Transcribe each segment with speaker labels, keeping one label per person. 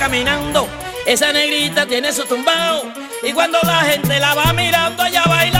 Speaker 1: caminando. Esa negrita tiene su tumbao. Y cuando la gente la va mirando, ella baila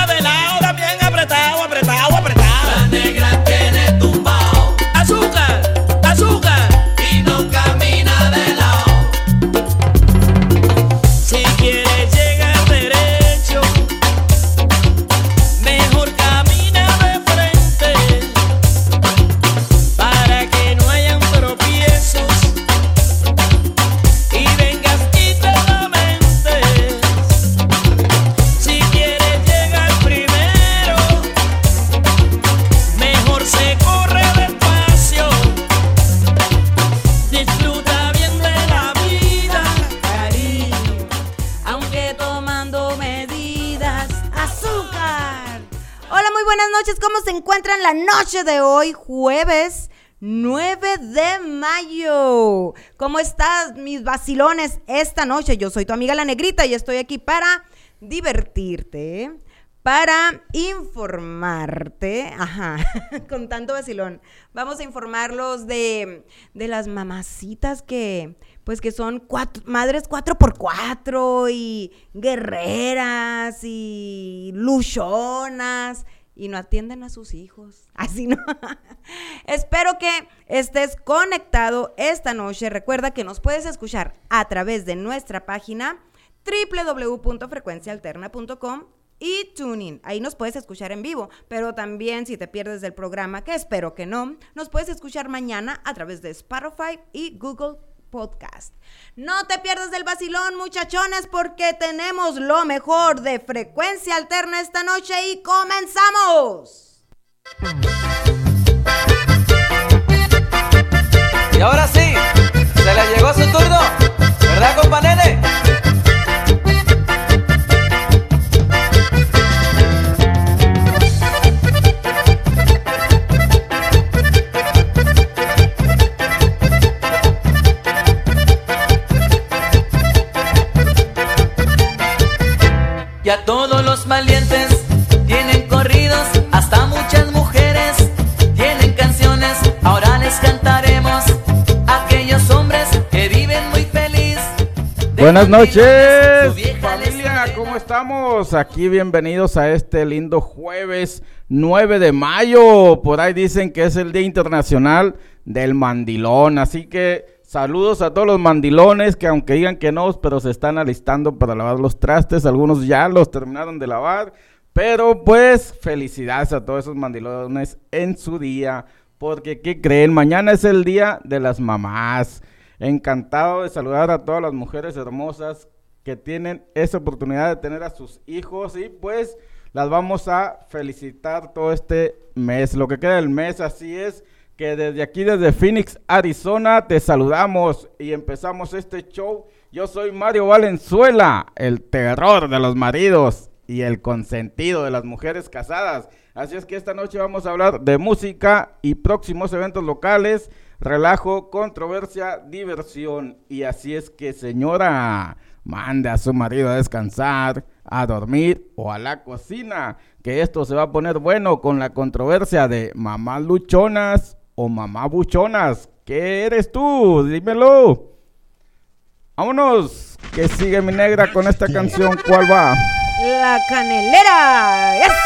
Speaker 2: noche de hoy, jueves 9 de mayo? ¿Cómo estás, mis vacilones, esta noche? Yo soy tu amiga La Negrita y estoy aquí para divertirte, para informarte. Ajá, con tanto vacilón. Vamos a informarlos de, de las mamacitas que pues que son cuatro, madres cuatro por cuatro y guerreras y luchonas y no atienden a sus hijos. Así no. Espero que estés conectado esta noche. Recuerda que nos puedes escuchar a través de nuestra página www.frecuencialterna.com y Tuning. Ahí nos puedes escuchar en vivo, pero también si te pierdes del programa, que espero que no, nos puedes escuchar mañana a través de Spotify y Google Podcast. No te pierdas del vacilón, muchachones, porque tenemos lo mejor de frecuencia alterna esta noche y comenzamos.
Speaker 3: Y ahora sí,
Speaker 4: Buenas noches, familia. ¿cómo estamos? Aquí bienvenidos a este lindo jueves 9 de mayo. Por ahí dicen que es el Día Internacional del Mandilón, así que saludos a todos los mandilones que aunque digan que no, pero se están alistando para lavar los trastes, algunos ya los terminaron de lavar, pero pues felicidades a todos esos mandilones en su día, porque ¿qué creen? Mañana es el Día de las Mamás. Encantado de saludar a todas las mujeres hermosas que tienen esa oportunidad de tener a sus hijos y pues las vamos a felicitar todo este mes, lo que queda del mes, así es que desde aquí, desde Phoenix, Arizona, te saludamos y empezamos este show. Yo soy Mario Valenzuela, el terror de los maridos y el consentido de las mujeres casadas. Así es que esta noche vamos a hablar de música y próximos eventos locales, relajo, controversia, diversión. Y así es que señora, mande a su marido a descansar, a dormir o a la cocina, que esto se va a poner bueno con la controversia de mamás luchonas o mamá buchonas. ¿Qué eres tú? Dímelo. Vámonos, que sigue mi negra con esta canción. ¿Cuál va?
Speaker 2: La canelera. Eso.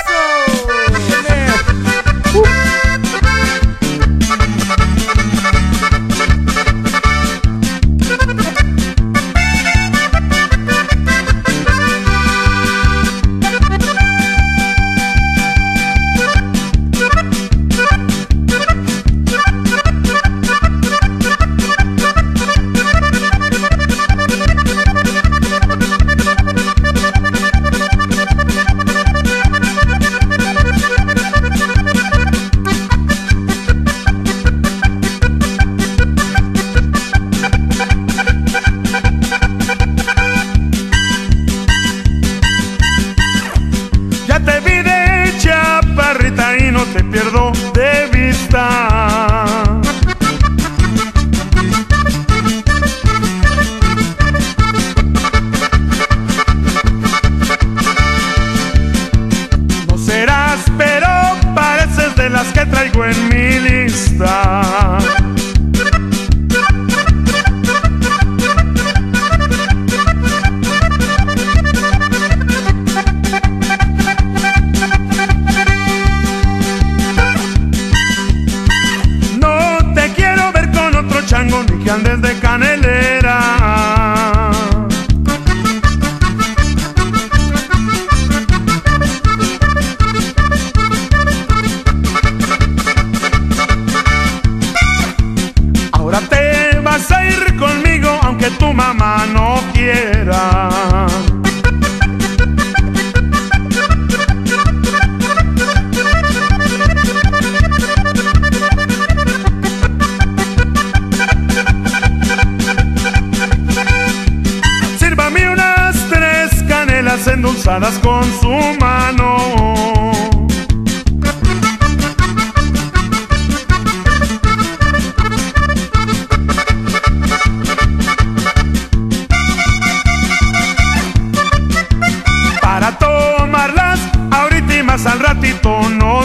Speaker 5: Nos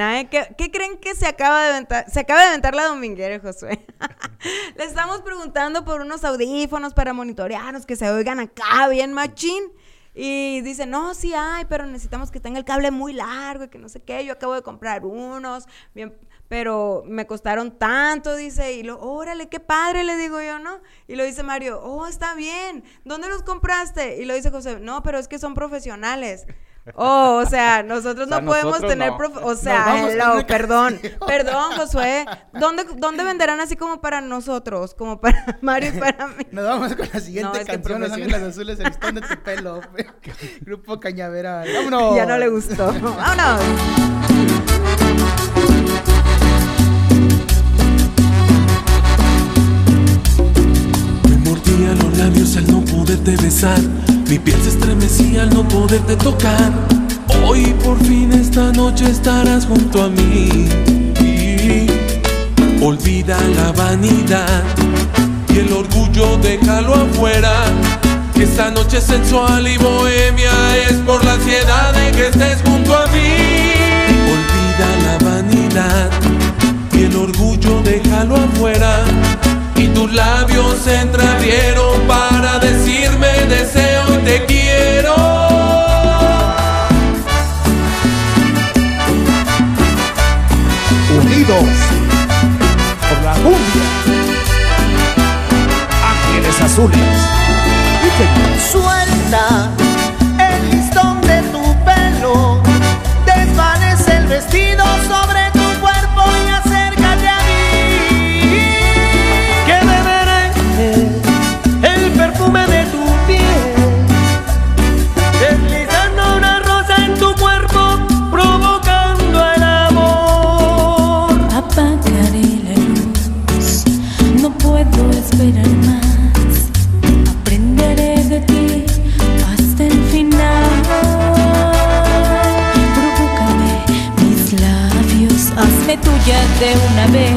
Speaker 2: ¿eh? ¿Qué, qué creen que se acaba de aventar? Se acaba de aventar la dominguera, Josué. Le estamos preguntando por unos audífonos para monitorearnos, que se oigan acá bien machín. Y dice, no, sí hay, pero necesitamos que tenga el cable muy largo y que no sé qué. Yo acabo de comprar unos, bien, pero me costaron tanto, dice. Y lo, órale, qué padre, le digo yo, ¿no? Y lo dice Mario, oh, está bien. ¿Dónde los compraste? Y lo dice José, no, pero es que son profesionales. Oh, o sea, nosotros
Speaker 4: O sea,
Speaker 2: no podemos
Speaker 4: nosotros
Speaker 2: tener,
Speaker 4: no.
Speaker 2: prof- o sea, hello, perdón, perdón, Josué, ¿dónde, ¿dónde venderán así como para nosotros, como para Mario y para mí?
Speaker 6: Nos vamos con la siguiente
Speaker 2: No,
Speaker 6: canción, Los. Ángeles Azules, el listón de tu pelo. Grupo Cañavera. ¡Vámonos!
Speaker 2: Ya no le gustó. Vámonos.
Speaker 7: Me mordía los labios al no poderte besar. Mi piel se estremecía al no poderte tocar. Hoy por fin esta noche estarás junto a mí. Olvida la vanidad y el orgullo déjalo afuera. Que esta noche sensual y bohemia es por la ansiedad de que estés junto a mí. Olvida la vanidad y el orgullo de tus labios se
Speaker 8: azules.
Speaker 9: De una
Speaker 10: vez.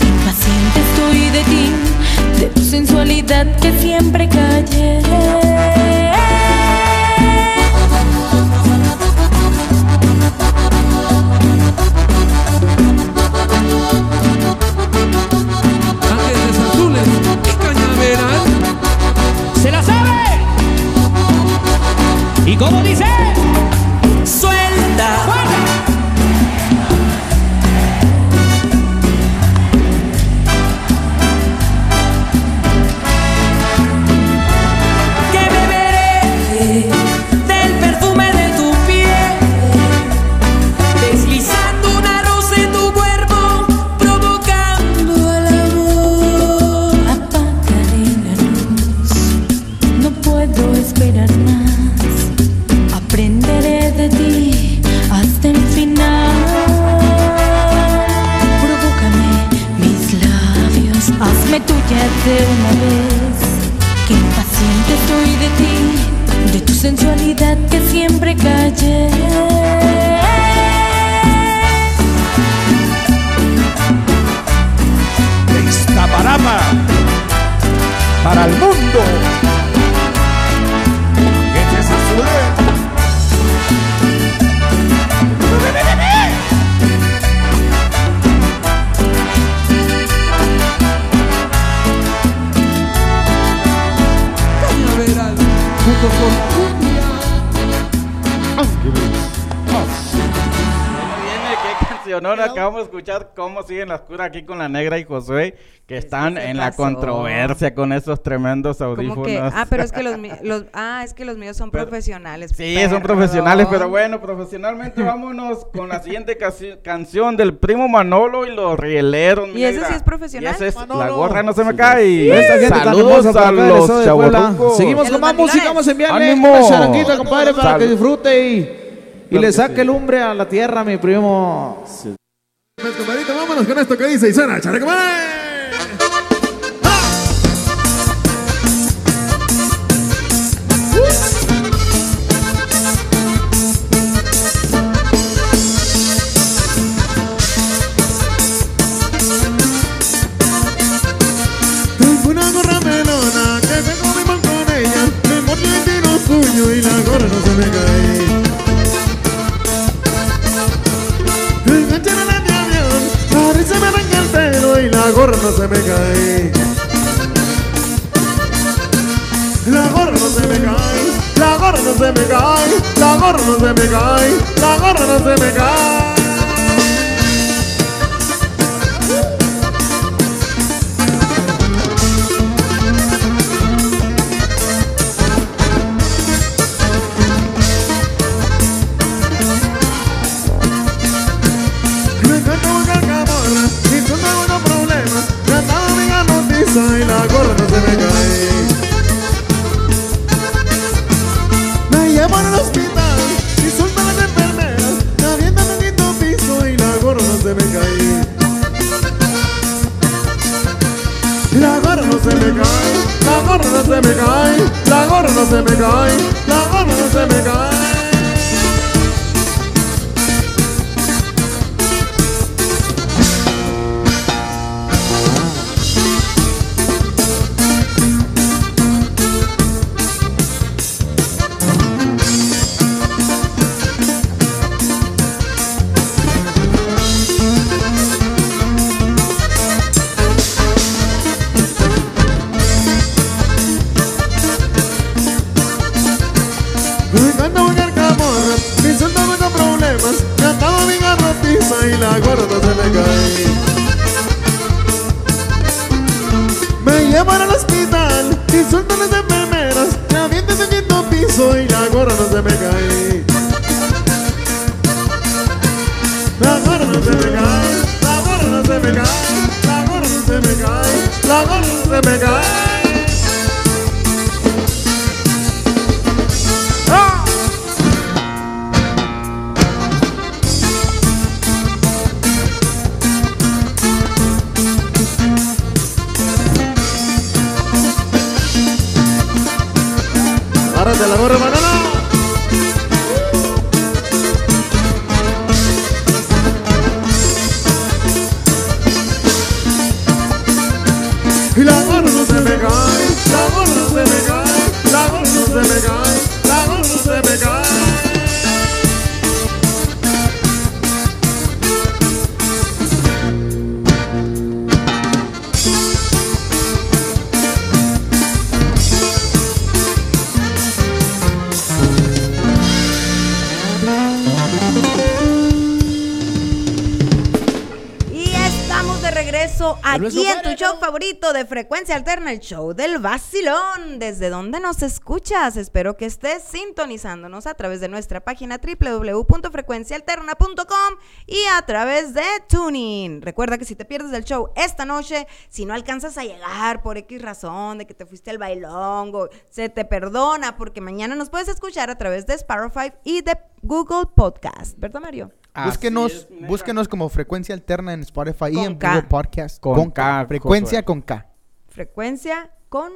Speaker 10: Impaciente estoy de ti, de tu sensualidad que siempre callé.
Speaker 7: Ángeles azules y cañaveral.
Speaker 11: ¿Se la sabe? ¿Y cómo dice?
Speaker 10: Hazme tuya de una vez. Que impaciente estoy de ti, de tu sensualidad que siempre callé.
Speaker 8: De Iztapalapa para el mundo.
Speaker 7: Junto
Speaker 4: qué cancionona acabamos de escuchar cómo siguen las curas aquí con la negra y Josué, que están en la
Speaker 2: pasó?
Speaker 4: controversia con esos tremendos audífonos.
Speaker 2: que, ah, pero es que los, los, ah, es que los míos son
Speaker 4: Pero-
Speaker 2: profesionales.
Speaker 4: Sí, son profesionales, pero bueno, profesionalmente vámonos con la siguiente canción del primo Manolo y los rieleros. mi
Speaker 2: ¿Y ese
Speaker 4: negra.
Speaker 2: sí es profesional?
Speaker 4: Y ese es, la
Speaker 8: Manolo.
Speaker 4: gorra no se me cae.
Speaker 8: Esta gente tan
Speaker 4: Saludos a los chavorrucos.
Speaker 8: Seguimos
Speaker 2: ¿Y
Speaker 8: con más música, vamos a enviarle
Speaker 4: ¡Ánimo!
Speaker 8: una charanguita, compadre, para que disfrute y, y le
Speaker 4: que
Speaker 8: saque
Speaker 4: sí.
Speaker 8: lumbre a la tierra, mi primo.
Speaker 12: Pues, compadrito, vámonos con esto que dice y suena, chale, compadre. Gorra se me cae. La gorra se me cae, la gorra se me cae, la gorra se me cae, la gorra se me cae.
Speaker 2: Aquí en tu
Speaker 6: padre,
Speaker 2: show favorito de Frecuencia Alterna, el show del vacilón. ¿Desde dónde nos escuchas? Espero que estés sintonizándonos a través de nuestra página www.frecuencialterna.com y a través de Tuning. Recuerda que si te pierdes el show esta noche, si no alcanzas a llegar por X razón, de que te fuiste al bailongo, se te perdona porque mañana nos puedes escuchar a través de Spotify y de Google Podcast. ¿Verdad, Mario?
Speaker 6: Búsquenos, búsquenos como frecuencia alterna en Spotify y en
Speaker 2: K.
Speaker 6: Google Podcast.
Speaker 4: Con K,
Speaker 6: Frecuencia
Speaker 4: Josué.
Speaker 6: con K.
Speaker 2: Frecuencia con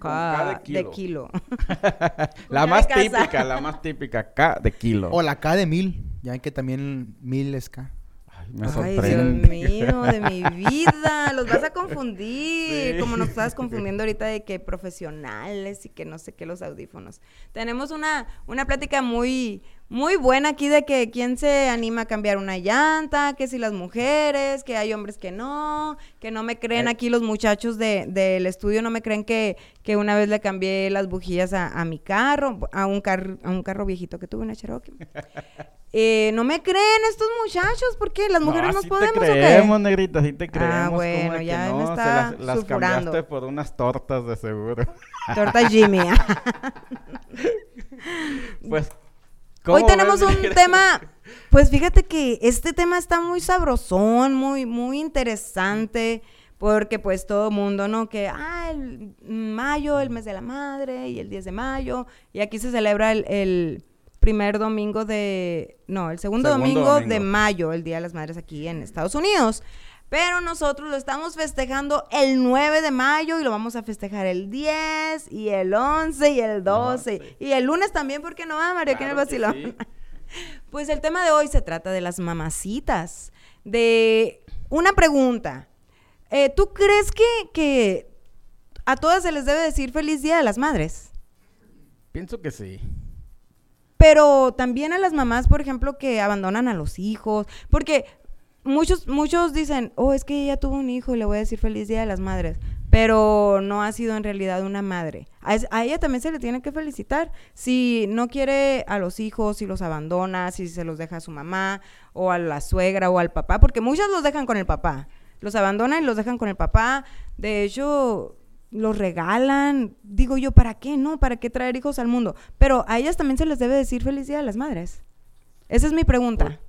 Speaker 2: K,
Speaker 4: K de
Speaker 2: de
Speaker 4: kilo. La más
Speaker 2: casa.
Speaker 4: típica, la más típica, K de kilo.
Speaker 6: O la K de mil. Ya que también mil es K.
Speaker 4: Me
Speaker 2: Ay. Dios mío, de mi vida. Los vas a confundir.
Speaker 4: Sí.
Speaker 2: Como nos estabas confundiendo ahorita de que profesionales y que no sé qué los audífonos. Tenemos una, una plática muy, muy buena aquí de que quién se anima a cambiar una llanta, que si las mujeres, que hay hombres que no, que no me creen
Speaker 4: Eh.
Speaker 2: aquí los muchachos de- del estudio, no me creen que, que una vez le cambié las bujías a, a mi carro, a un, car- a un carro viejito que tuve, una Cherokee. Eh, no me creen estos muchachos, ¿por qué? ¿Las mujeres
Speaker 4: no,
Speaker 2: nos podemos
Speaker 4: te
Speaker 2: o qué?
Speaker 4: creemos, negrita, sí te creemos.
Speaker 2: Ah,
Speaker 4: ¿cómo
Speaker 2: bueno,
Speaker 4: de
Speaker 2: ya me
Speaker 4: no?
Speaker 2: Está
Speaker 4: las, las
Speaker 2: sulfurando.
Speaker 4: cambiaste por unas tortas de seguro.
Speaker 2: Torta Jimmy.
Speaker 4: pues,
Speaker 2: Hoy
Speaker 4: ¿cómo
Speaker 2: tenemos un tema, pues fíjate que este tema está muy sabrosón, muy, muy interesante, porque pues todo mundo, ¿no? Que, ah, el mayo, el mes de la madre, y el 10 de mayo, y aquí se celebra el, el primer domingo de, no, el segundo,
Speaker 4: Segundo
Speaker 2: domingo, de mayo, el Día de las Madres aquí en Estados Unidos. Pero nosotros lo estamos festejando el 9 de mayo y lo vamos a festejar el 10 y el 11 y el 12. Y el lunes también, ¿por qué no va, Mario? Aquí en el
Speaker 4: Claro que
Speaker 2: vacilón. Pues el tema de hoy se trata de las mamacitas. De una pregunta. Eh, ¿Tú crees que, que a todas se les debe decir feliz Día de las Madres?
Speaker 4: Pienso que sí.
Speaker 2: Pero también a las mamás, por ejemplo, que abandonan a los hijos. Porque muchos, muchos dicen, oh, es que ella tuvo un hijo y le voy a decir feliz Día de las Madres. Pero no ha sido en realidad una madre. A, ella también se le tiene que felicitar. Si no quiere a los hijos, si los abandona, si se los deja a su mamá, o a la suegra, o al papá. Porque muchas los dejan con el papá. Los abandonan y los dejan con el papá. De hecho, los regalan. Digo yo, ¿para qué? No, ¿para qué traer hijos al mundo? Pero a ellas también se les debe decir feliz día de las madres. Esa es mi pregunta.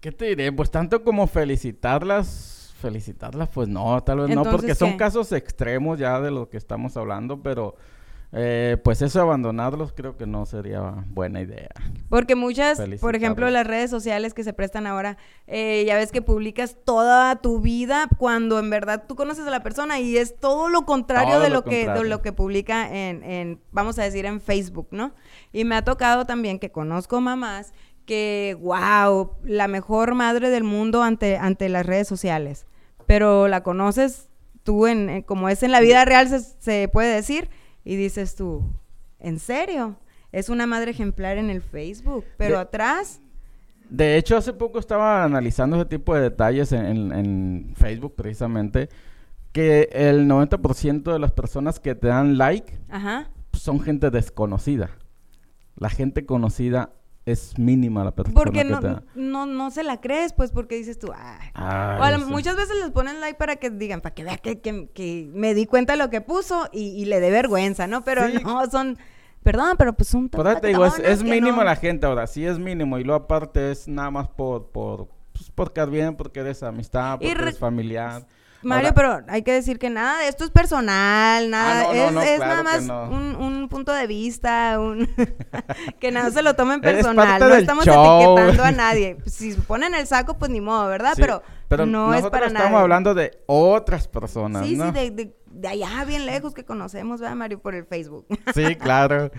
Speaker 4: ¿Qué te diré? Pues tanto como felicitarlas, felicitarlas, pues no, tal vez no, porque son casos extremos ya de lo que estamos hablando, pero eh, pues eso abandonarlos creo que no sería buena idea.
Speaker 2: Porque muchas, por ejemplo, las redes sociales que se prestan ahora, eh, ya ves que publicas toda tu vida cuando en verdad tú conoces a la persona y es todo lo contrario
Speaker 4: Todo
Speaker 2: de
Speaker 4: lo
Speaker 2: lo, que de lo que publica en, en, vamos a decir, en Facebook, ¿no? Y me ha tocado también que conozco mamás que, wow, la mejor madre del mundo ante, ante las redes sociales. Pero la conoces tú en, en- como es en la vida real, se, se puede decir, y dices tú, ¿en serio? Es una madre ejemplar en el Facebook, pero
Speaker 4: De-
Speaker 2: atrás,
Speaker 4: De hecho, hace poco estaba analizando ese tipo de detalles en, en- en Facebook precisamente, que el 90% de las personas que te dan like
Speaker 2: ajá.
Speaker 4: son gente desconocida. La gente conocida es mínima la persona
Speaker 2: Porque
Speaker 4: que
Speaker 2: no,
Speaker 4: te
Speaker 2: no, no se la crees, pues, porque dices tú, ay.
Speaker 4: Ay,
Speaker 2: O a lo-
Speaker 4: sí.
Speaker 2: muchas veces les ponen like para que digan, para que vea que, que- que me di cuenta de lo que puso y, y le dé vergüenza, ¿no? Pero
Speaker 4: Sí.
Speaker 2: no, son Perdón, pero pues un
Speaker 4: Por te digo, es, mínimo
Speaker 2: no.
Speaker 4: la gente ahora, sí es mínimo. Y luego aparte es nada más por, por, pues, por quedar bien, porque eres amistad, porque
Speaker 2: re-
Speaker 4: eres familiar.
Speaker 2: Mario,
Speaker 4: Ahora-
Speaker 2: pero hay que decir que nada de esto es personal, nada,
Speaker 4: Ah, no, no,
Speaker 2: es,
Speaker 4: no,
Speaker 2: es
Speaker 4: claro
Speaker 2: nada más un, un punto de vista, un que nada se lo tomen personal, no estamos
Speaker 4: show.
Speaker 2: etiquetando a nadie. Si se ponen el saco, pues ni modo, ¿verdad?
Speaker 4: Sí,
Speaker 2: pero,
Speaker 4: pero
Speaker 2: no es para
Speaker 4: estamos
Speaker 2: nadie.
Speaker 4: hablando de otras personas,
Speaker 2: Sí,
Speaker 4: ¿no?
Speaker 2: sí, de, de- de allá bien lejos que conocemos, ¿verdad, Mario? Por el Facebook.
Speaker 4: Sí, claro.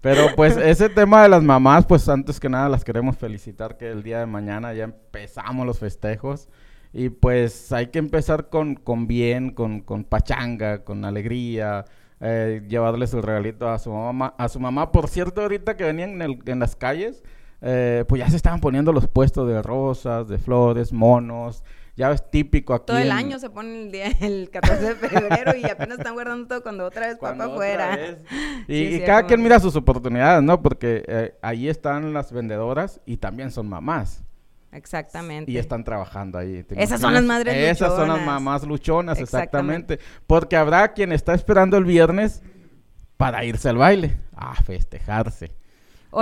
Speaker 4: Pero pues ese tema de las mamás, pues antes que nada las queremos felicitar que el día de mañana ya empezamos los festejos. Y pues hay que empezar con, con bien, con, con pachanga, con alegría, eh, llevarle su regalito a su mamá. A su mamá, por cierto, ahorita que venían en, el- en las calles, eh, pues ya se estaban poniendo los puestos de rosas, de flores, monos. Ya es típico aquí.
Speaker 2: Todo el
Speaker 4: en-
Speaker 2: año se pone el día el 14 de febrero y apenas están guardando todo cuando otra vez
Speaker 4: Cuando
Speaker 2: papá afuera.
Speaker 4: Y,
Speaker 2: Sí,
Speaker 4: y
Speaker 2: cierto,
Speaker 4: cada quien mira sus oportunidades, ¿no? Porque eh, ahí están las vendedoras y también son mamás.
Speaker 2: Exactamente.
Speaker 4: Y están trabajando ahí. ¿te
Speaker 2: Esas son las madres
Speaker 4: Esas son las
Speaker 2: luchonas.
Speaker 4: mamás luchonas,
Speaker 2: Exactamente.
Speaker 4: exactamente. Porque habrá quien está esperando el viernes para irse al baile, a festejarse.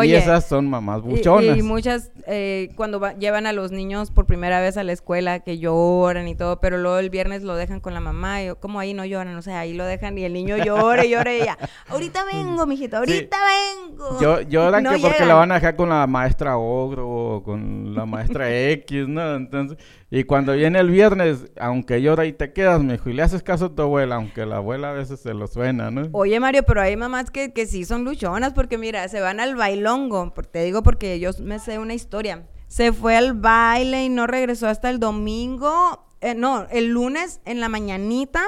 Speaker 4: Y esas son mamás buchonas.
Speaker 2: Y, muchas, eh, cuando va- llevan a los niños por primera vez a la escuela, que lloran y todo, pero luego el viernes lo dejan con la mamá, y como ahí no lloran, o sea, ahí lo dejan y el niño llora y llora y ella, ahorita vengo, mijito, ahorita vengo.
Speaker 4: Yo, lloran
Speaker 2: No
Speaker 4: que porque la van a dejar con la maestra Ogro o con la maestra X, ¿no? Entonces, y cuando viene el viernes, aunque llora y te quedas, mijo, y le haces caso a tu abuela, aunque la abuela a veces se lo suena, ¿no?
Speaker 2: Oye, Mario, pero hay mamás que, que sí son luchonas, porque mira, se van al bailongo, te digo porque yo me sé una historia. Se fue al baile y no regresó hasta el domingo, eh, no, el lunes en la mañanita,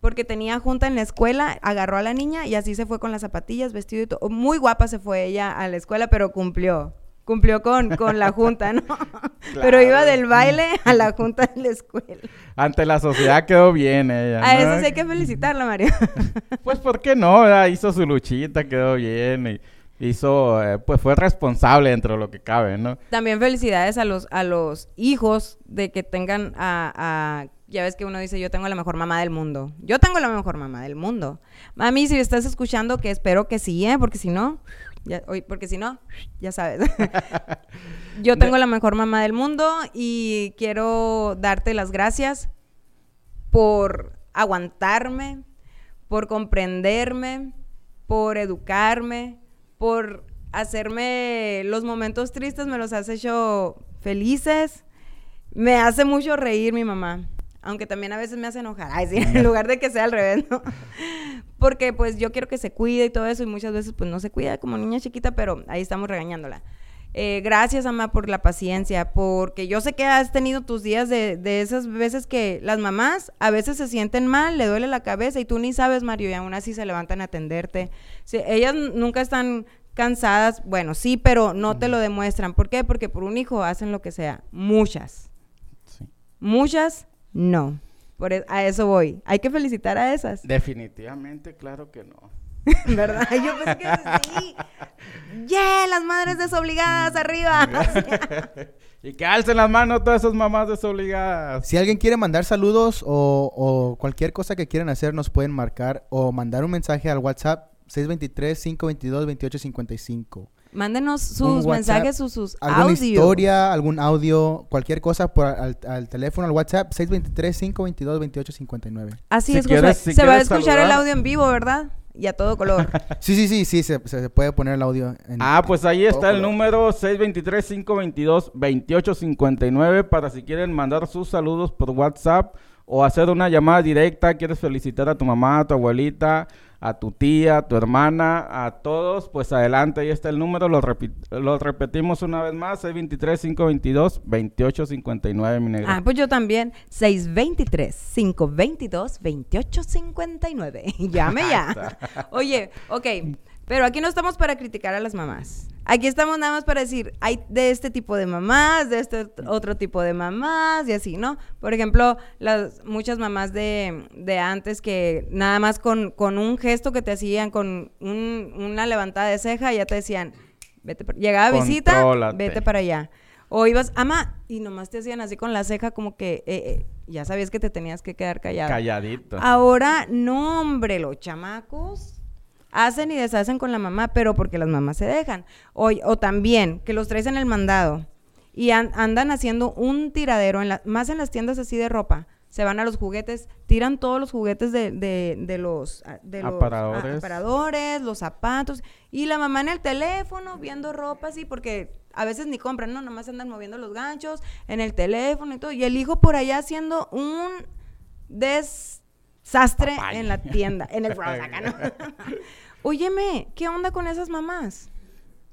Speaker 2: porque tenía junta en la escuela, agarró a la niña y así se fue con las zapatillas, vestido y todo. Muy guapa se fue ella a la escuela, pero cumplió. Cumplió con, con la junta, ¿no? Pero iba del baile a la junta de la escuela.
Speaker 4: Ante la sociedad quedó bien ella.
Speaker 2: A eso sí hay que felicitarla, Mario.
Speaker 4: Pues, ¿por qué no? verdad? Hizo su luchita, quedó bien y hizo, eh, pues fue responsable dentro de lo que cabe, ¿no?
Speaker 2: También felicidades a los, a los hijos de que tengan a, a- Ya ves que uno dice, yo tengo la mejor mamá del mundo. Yo tengo la mejor mamá del mundo. Mami, si estás escuchando, que espero que sí, ¿eh? Porque si no... Ya, oye, porque si no, ya sabes. yo tengo la mejor mamá del mundo y quiero darte las gracias por aguantarme, por comprenderme, por educarme, por hacerme los momentos tristes, me los has hecho felices. Me hace mucho reír mi mamá, aunque también a veces me hace enojar, Ay, sí, en lugar de que sea al revés, ¿no? Porque pues yo quiero que se cuide y todo eso y muchas veces pues no se cuida como niña chiquita, pero ahí estamos regañándola. Eh, gracias, mamá, por la paciencia, porque yo sé que has tenido tus días de, de esas veces que las mamás a veces se sienten mal, le duele la cabeza y tú ni sabes, Mario, y aún así se levantan a atenderte. Sí, ellas nunca están cansadas, bueno, sí, pero no te lo demuestran. ¿Por qué? Porque por un hijo hacen lo que sea. Muchas. Muchas, no. Por e- a eso voy. Hay que felicitar a esas.
Speaker 4: Definitivamente, claro que no.
Speaker 2: ¿Verdad? Yo pensé que sí. ¡Yeah! Las madres desobligadas arriba.
Speaker 4: y que alcen las manos todas esas mamás desobligadas.
Speaker 6: Si alguien quiere mandar saludos o, o cualquier cosa que quieran hacer, nos pueden marcar o mandar un mensaje al WhatsApp 623-522-2855.
Speaker 2: Mándenos sus
Speaker 6: WhatsApp,
Speaker 2: mensajes, sus, sus
Speaker 6: Alguna
Speaker 2: audios.
Speaker 6: historia, algún audio, cualquier cosa por al, al teléfono, al WhatsApp 623-522-2859.
Speaker 2: Así
Speaker 4: Si
Speaker 2: es,
Speaker 4: quieres-
Speaker 2: Josué.
Speaker 4: si
Speaker 2: Se va a escuchar el audio en vivo, ¿verdad? Y a todo color.
Speaker 6: Sí, sí, sí, sí, se, se puede poner el audio. En,
Speaker 4: Ah, pues ahí está el
Speaker 6: color.
Speaker 4: número 623-522-2859 para si quieren mandar sus saludos por WhatsApp o hacer una llamada directa, quieres felicitar a tu mamá, a tu abuelita, a tu tía, a tu hermana, a todos, pues adelante, ahí está el número, lo, repi- lo repetimos una vez más, 623-522-2859, mi negra.
Speaker 2: Ah, pues yo también. 623-522-2859. Llame ya. Oye, ok. Pero aquí no estamos para criticar a las mamás. Aquí estamos nada más para decir, hay de este tipo de mamás, de este ot- otro tipo de mamás y así, ¿no? Por ejemplo, las muchas mamás de, de antes que nada más con, con un gesto que te hacían, con un- una levantada de ceja, ya te decían, vete, para-". llegaba visita, vete para allá. O ibas, ama, y nomás te hacían así con la ceja como que eh, eh, ya sabías que te tenías que quedar callado.
Speaker 4: Calladito.
Speaker 2: Ahora, no, hombre, los chamacos. Hacen y deshacen con la mamá, pero porque las mamás se dejan. O, o también que los traes en el mandado y an- andan haciendo un tiradero, en la- más en las tiendas así de ropa. Se van a los juguetes, tiran todos los juguetes de, de- de los, ah, de los
Speaker 4: Aparadores.
Speaker 2: ah, aparadores, los zapatos, y la mamá en el teléfono viendo ropa así, porque a veces ni compran, no, nomás andan moviendo los ganchos en el teléfono y todo, y el hijo por allá haciendo un desastre en la tienda, en el acá, ¿no? Óyeme, ¿qué onda con esas mamás?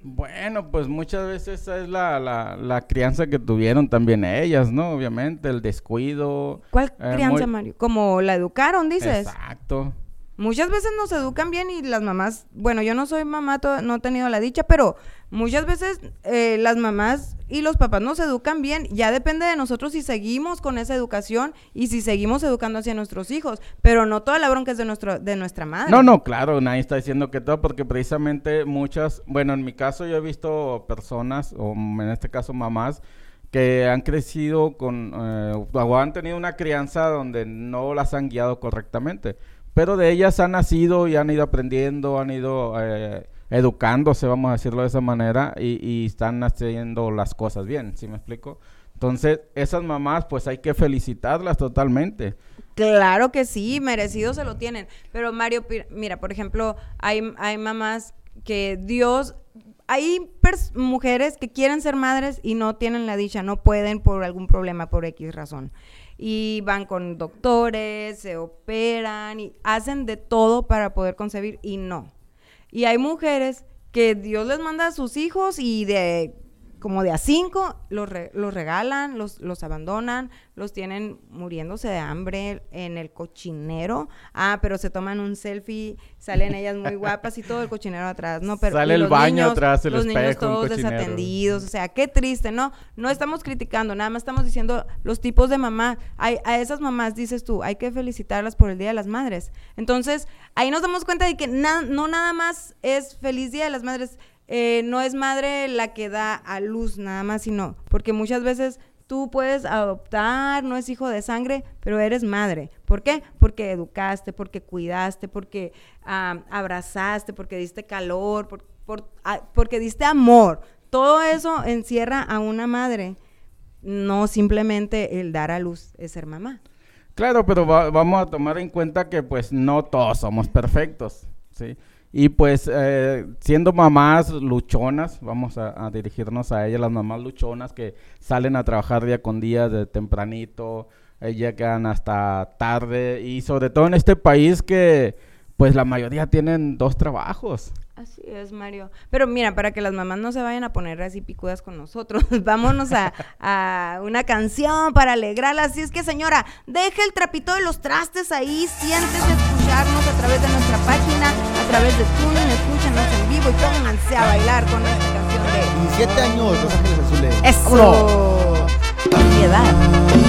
Speaker 4: Bueno, pues muchas veces esa es la, la, la crianza que tuvieron también ellas, ¿no? Obviamente, el descuido.
Speaker 2: ¿Cuál
Speaker 4: eh,
Speaker 2: crianza,
Speaker 4: muy-
Speaker 2: Mario? Como la educaron, dices.
Speaker 4: Exacto.
Speaker 2: Muchas veces nos educan bien y las mamás, bueno, yo no soy mamá, no he tenido la dicha, pero muchas veces eh, las mamás y los papás nos educan bien. Ya depende de nosotros si seguimos con esa educación y si seguimos educando hacia nuestros hijos. Pero no toda la bronca es de, nuestro, de nuestra madre.
Speaker 4: No, no, claro, nadie está diciendo que todo, porque precisamente muchas, bueno, en mi caso yo he visto personas, o en este caso mamás, que han crecido con, eh, o han tenido una crianza donde no las han guiado correctamente, pero de ellas han nacido y han ido aprendiendo, han ido eh, educándose, vamos a decirlo de esa manera, y, están haciendo las cosas bien, ¿sí me explico? Entonces, esas mamás, pues hay que felicitarlas totalmente.
Speaker 2: Claro que sí, merecido se lo tienen. Pero Mario, mira, por ejemplo, hay, hay mamás que Dios, hay mujeres que quieren ser madres y no tienen la dicha, no pueden por algún problema, por X razón. Y van con doctores, se operan y hacen de todo para poder concebir y no. Y hay mujeres que Dios les manda a sus hijos y de como de a cinco los, re- los regalan, los, los abandonan, los tienen muriéndose de hambre en el cochinero. Ah, pero se toman un selfie, salen ellas muy guapas y todo el cochinero atrás, ¿no? Pero,
Speaker 4: Sale el
Speaker 2: los
Speaker 4: baño
Speaker 2: niños-
Speaker 4: atrás, el
Speaker 2: Los niños
Speaker 4: espejo,
Speaker 2: todos desatendidos, o sea, qué triste, ¿no? No estamos criticando, nada más estamos diciendo los tipos de mamá. Hay, a esas mamás, dices tú, hay que felicitarlas por el Día de las Madres. Entonces, ahí nos damos cuenta de que na- no nada más es feliz Día de las Madres, eh, no es madre la que da a luz nada más, sino porque muchas veces tú puedes adoptar, no es hijo de sangre, pero eres madre. ¿Por qué? Porque educaste, porque cuidaste, porque ah, abrazaste, porque diste calor, por- ah, porque diste amor. Todo eso encierra a una madre, no simplemente el dar a luz es ser mamá.
Speaker 4: Claro, pero va- vamos a tomar en cuenta que pues no todos somos perfectos, ¿sí? Y pues eh, siendo mamás luchonas, vamos a, dirigirnos a ellas, las mamás luchonas que salen a trabajar día con día de tempranito, eh, llegan hasta tarde y sobre todo en este país que pues la mayoría tienen dos trabajos.
Speaker 2: Así es, Mario. Pero mira, para que las mamás no se vayan a poner así picudas con nosotros, vámonos a, a una canción para alegrarlas. Así es que, señora, deje el trapito de los trastes ahí, siéntese a escucharnos a través de nuestra página, través de TuneIn, escúchanos en vivo y pónganse a bailar con esta canción de...
Speaker 6: 17 años, Los Ángeles Azules.
Speaker 2: ¡Eso! Piedad.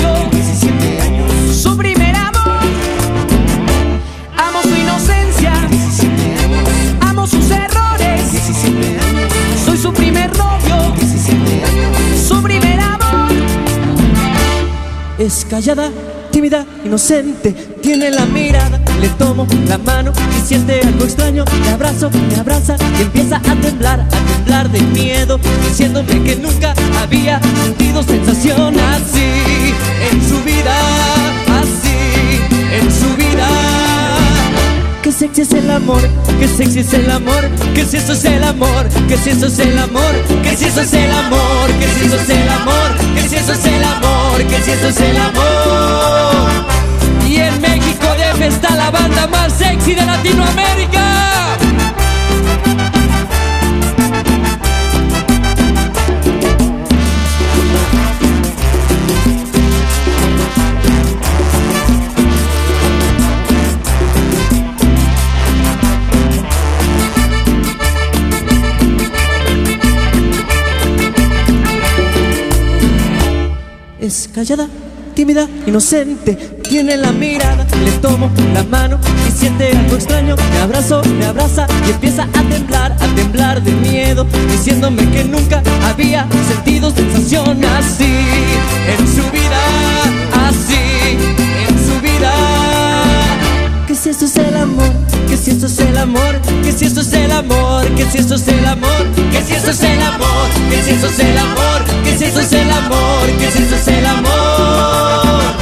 Speaker 13: Es callada, tímida, inocente, tiene la mirada, le tomo la mano y siente algo extraño, me abrazo, me abraza y empieza a temblar, a temblar de miedo, diciéndome que nunca había sentido sensación así en su vida, Sexy es el amor, que sexy es el amor, que si eso es el amor, que si eso es el amor, que si eso es el amor, que si eso es el amor, que si eso es el amor, que si eso es el amor. Y en México DF está la banda más sexy de Latinoamérica. Callada, tímida, inocente, tiene la mirada. Le tomo la mano y siente algo extraño. Me abrazo, me abraza y empieza a temblar, a temblar de miedo, diciéndome que nunca había sentido sensación así en su vida, así si esto es el amor, que si esto es el amor, que si esto es el amor, que si esto es el amor, que si esto es el amor, que si esto es el amor, que si esto es el amor, que si esto es el amor.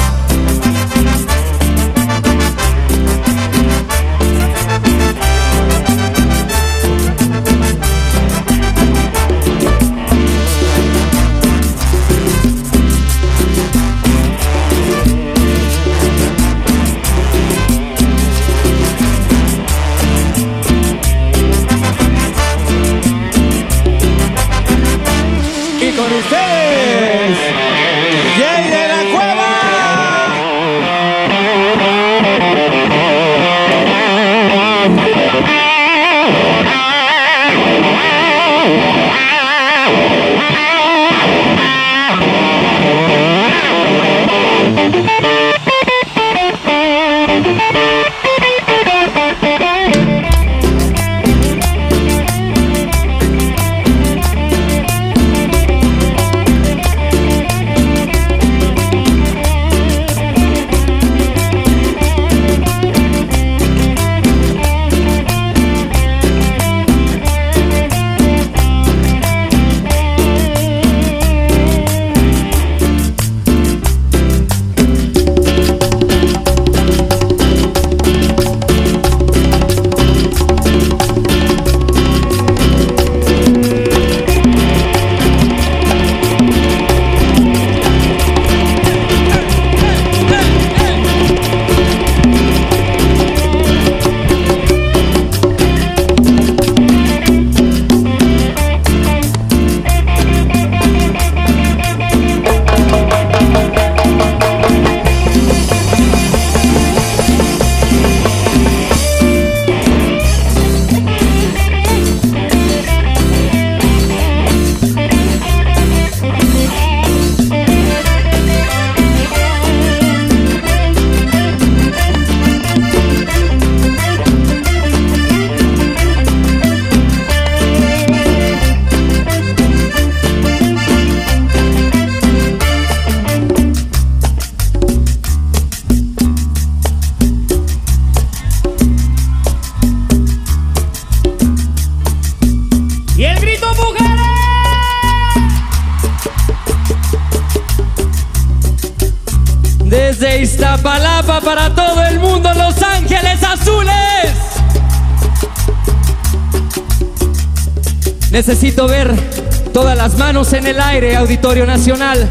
Speaker 13: En el aire, Auditorio Nacional.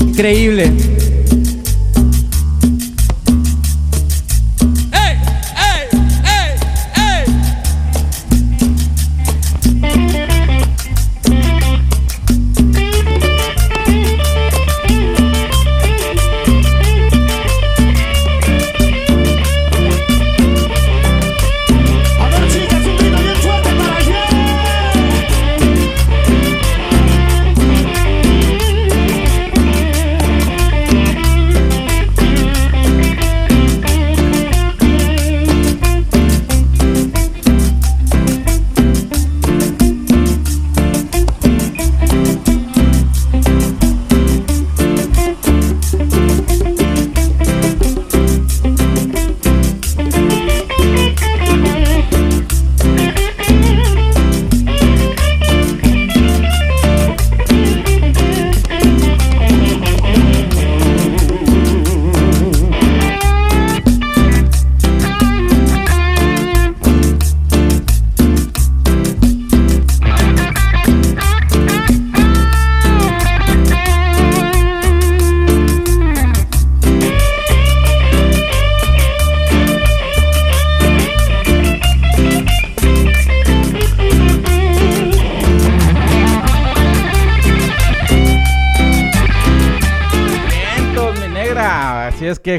Speaker 13: Increíble.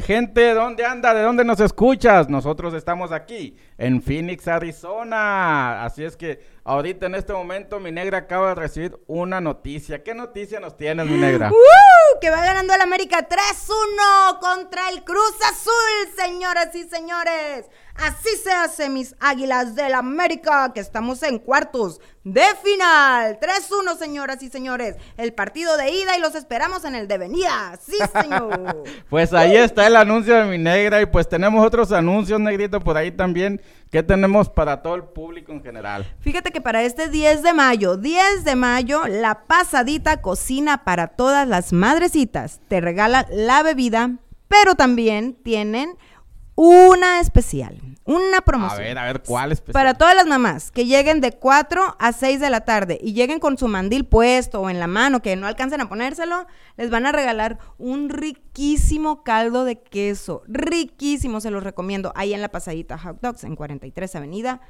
Speaker 4: Gente, ¿dónde anda? ¿De dónde nos escuchas? Nosotros estamos aquí, en Phoenix, Arizona. Así es que Ahorita en este momento mi negra acaba de recibir una noticia. ¿Qué noticia nos tienes, mi negra?
Speaker 2: ¡Uh! Que va ganando el América 3-1 contra el Cruz Azul, señoras y señores. Así se hace, mis águilas del América, que estamos en cuartos de final. 3-1, señoras y señores. El partido de ida y los esperamos en el de venida. Sí, señor.
Speaker 4: Pues ahí está el anuncio de mi negra y pues tenemos otros anuncios, negrito, por ahí también. ¿Qué tenemos para todo el público en general?
Speaker 2: Fíjate que para este 10 de mayo, 10 de mayo, la pasadita cocina para todas las madrecitas. Te regala la bebida, pero también tienen una especial, una
Speaker 4: A
Speaker 2: promoción.
Speaker 4: ver, a ver, ¿cuál es?
Speaker 2: Para todas las mamás que lleguen de 4 a 6 de la tarde y lleguen con su mandil puesto o en la mano, que no alcancen a ponérselo, les van a regalar un riquísimo caldo de queso. Riquísimo, se los recomiendo. Ahí en la pasadita Hot Dogs, en 43 Avenida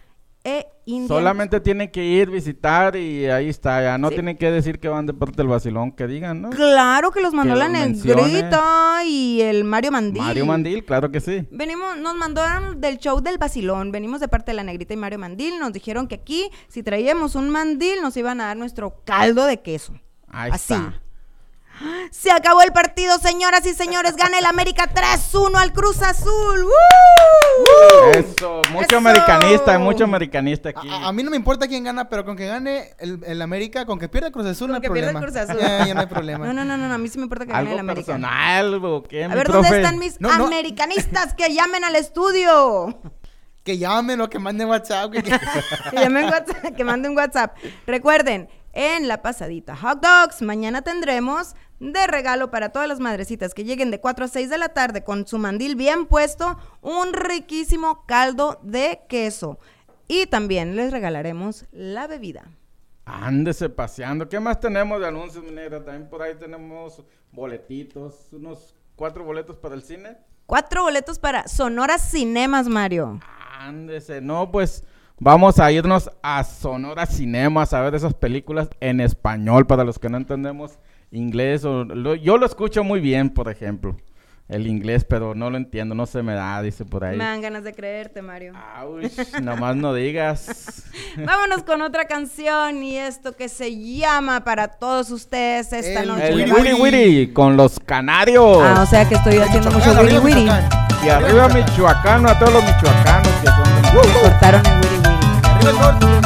Speaker 2: e.
Speaker 4: Solamente tienen que ir, visitar y ahí está. Ya no
Speaker 2: Sí.
Speaker 4: tienen que decir que van de parte del vacilón, que digan, ¿no?
Speaker 2: Claro que los mandó
Speaker 4: Que
Speaker 2: la negrita y el Mario Mandil.
Speaker 4: Mario Mandil, claro que sí.
Speaker 2: Venimos, nos mandaron del show del vacilón, venimos de parte de la negrita y Mario Mandil, nos dijeron que aquí, si traíamos un mandil, nos iban a dar nuestro caldo de queso.
Speaker 4: Ahí
Speaker 2: Así.
Speaker 4: está.
Speaker 2: Se acabó el partido, señoras y señores. Gana el América 3-1 al Cruz Azul. ¡Woo!
Speaker 4: Eso, mucho
Speaker 2: Eso.
Speaker 4: americanista, mucho americanista aquí.
Speaker 6: A, a mí no me importa quién gana, pero con que gane el, el América, con que pierda Cruz Azul, no hay
Speaker 2: que pierda
Speaker 6: problema.
Speaker 2: el Cruz Azul.
Speaker 6: Ya, ya no hay problema.
Speaker 2: No, no, no, no, no, a mí sí me importa que gane el
Speaker 4: Algo
Speaker 2: América.
Speaker 4: personal, ¿o qué,
Speaker 2: A ver,
Speaker 4: profe?
Speaker 2: ¿dónde están mis
Speaker 6: No, no.
Speaker 2: americanistas que llamen al estudio?
Speaker 6: Que llamen o que manden WhatsApp. que- que-
Speaker 2: que llamen WhatsApp, que manden WhatsApp. Recuerden, en la pasadita Hot Dogs, mañana tendremos de regalo para todas las madrecitas que lleguen de 4 a 6 de la tarde con su mandil bien puesto, un riquísimo caldo de queso. Y también les regalaremos la bebida.
Speaker 4: Ándese paseando. ¿Qué más tenemos de anuncios, mi negra? También por ahí tenemos boletitos, unos cuatro boletos para el cine.
Speaker 2: Cuatro boletos para Sonora Cinemas, Mario.
Speaker 4: Ándese, no, pues vamos a irnos a Sonora Cinemas a ver esas películas en español para los que no entendemos inglés. O lo- yo lo escucho muy bien, por ejemplo, el inglés, pero no lo entiendo, no se me da, dice por ahí.
Speaker 2: Me dan ganas de creerte, Mario.
Speaker 4: Uy, nomás no digas.
Speaker 2: Vámonos con otra canción y esto que se llama para todos ustedes esta
Speaker 6: El
Speaker 2: noche.
Speaker 4: El
Speaker 6: Wiri
Speaker 4: Wiri con los canarios.
Speaker 2: Ah, o sea que estoy haciendo mucho wiri wiri.
Speaker 4: Y arriba Michoacano, a todos los michoacanos que son
Speaker 2: cortaron el wiri wiri.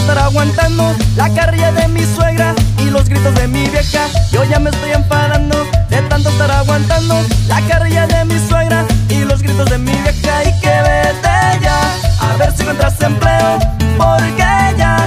Speaker 14: Estar aguantando la carrilla de mi suegra y los gritos de mi vieja. Yo ya me estoy enfadando de tanto estar aguantando la carrilla de mi suegra y los gritos de mi vieja. Y que vete ya, a ver si encuentras empleo. Porque ya,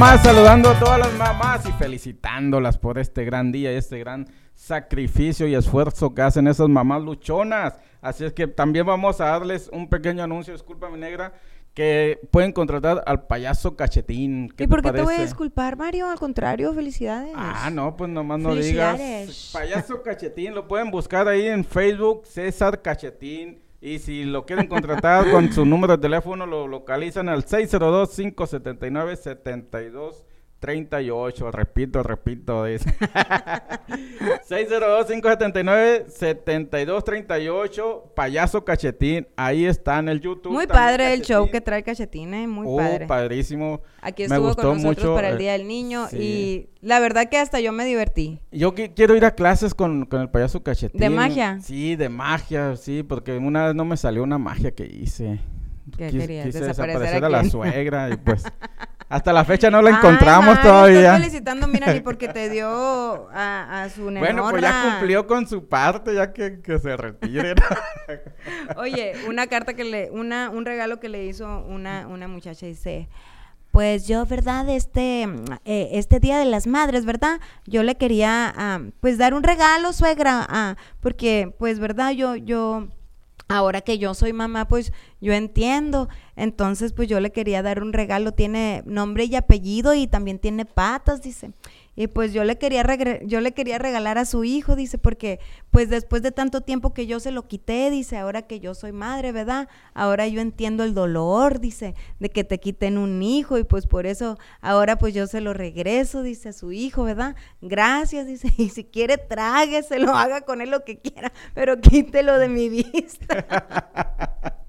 Speaker 4: más saludando a todas las mamás y felicitándolas por este gran día y este gran sacrificio y esfuerzo que hacen esas mamás luchonas. Así es que también vamos a darles un pequeño anuncio, disculpa mi negra, que pueden contratar al payaso cachetín. ¿Qué
Speaker 2: ¿Y por qué te
Speaker 4: parece?
Speaker 2: voy a disculpar, Mario? Al contrario, felicidades.
Speaker 4: Ah, no, pues nomás no digas. Payaso Cachetín, lo pueden buscar ahí en Facebook, César Cachetín. Y si lo quieren contratar con su número de teléfono, lo localizan al 602-579-7238. Repito, repito. dice. 602-579-7238. Payaso Cachetín. Ahí está en el YouTube.
Speaker 2: Muy padre el show que trae Cachetín, ¿eh? Muy
Speaker 4: Oh,
Speaker 2: padre.
Speaker 4: padrísimo.
Speaker 2: Aquí
Speaker 4: Me
Speaker 2: estuvo
Speaker 4: gustó
Speaker 2: con nosotros
Speaker 4: mucho,
Speaker 2: para el
Speaker 4: eh,
Speaker 2: Día del Niño
Speaker 4: sí.
Speaker 2: y la verdad que hasta yo me divertí.
Speaker 4: Yo qui- quiero ir a clases con, con el payaso cachetín.
Speaker 2: ¿De magia?
Speaker 4: Sí, de magia, sí, porque una vez no me salió una magia que hice.
Speaker 2: ¿Qué
Speaker 4: Quis-? Quise
Speaker 2: ¿Desaparecer
Speaker 4: desaparecer
Speaker 2: a
Speaker 4: a, la suegra y pues hasta la fecha no la
Speaker 2: Ay,
Speaker 4: encontramos todavía.
Speaker 2: Estoy felicitando a Mirani porque te dio a, a su nenorra.
Speaker 4: Bueno, pues ya cumplió con su parte, ya que, que se retire.
Speaker 2: Oye, una carta que le, una, un regalo que le hizo una, una muchacha dice, pues yo, ¿verdad? Este, eh, este Día de las Madres, ¿verdad? Yo le quería, ah, pues, dar un regalo, suegra, ah, porque, pues, ¿verdad? Yo, yo, ahora que yo soy mamá, pues, yo entiendo. Entonces, pues, yo le quería dar un regalo. Tiene nombre y apellido y también tiene patas, dice. Y pues yo le quería yo le quería regalar a su hijo, dice, porque pues después de tanto tiempo que yo se lo quité, dice, ahora que yo soy madre, ¿verdad? Ahora yo entiendo el dolor, dice, de que te quiten un hijo y pues por eso ahora pues yo se lo regreso, dice, a su hijo, ¿verdad? Gracias, dice, y si quiere trágueselo, haga con él lo que quiera, pero quítelo de mi vista.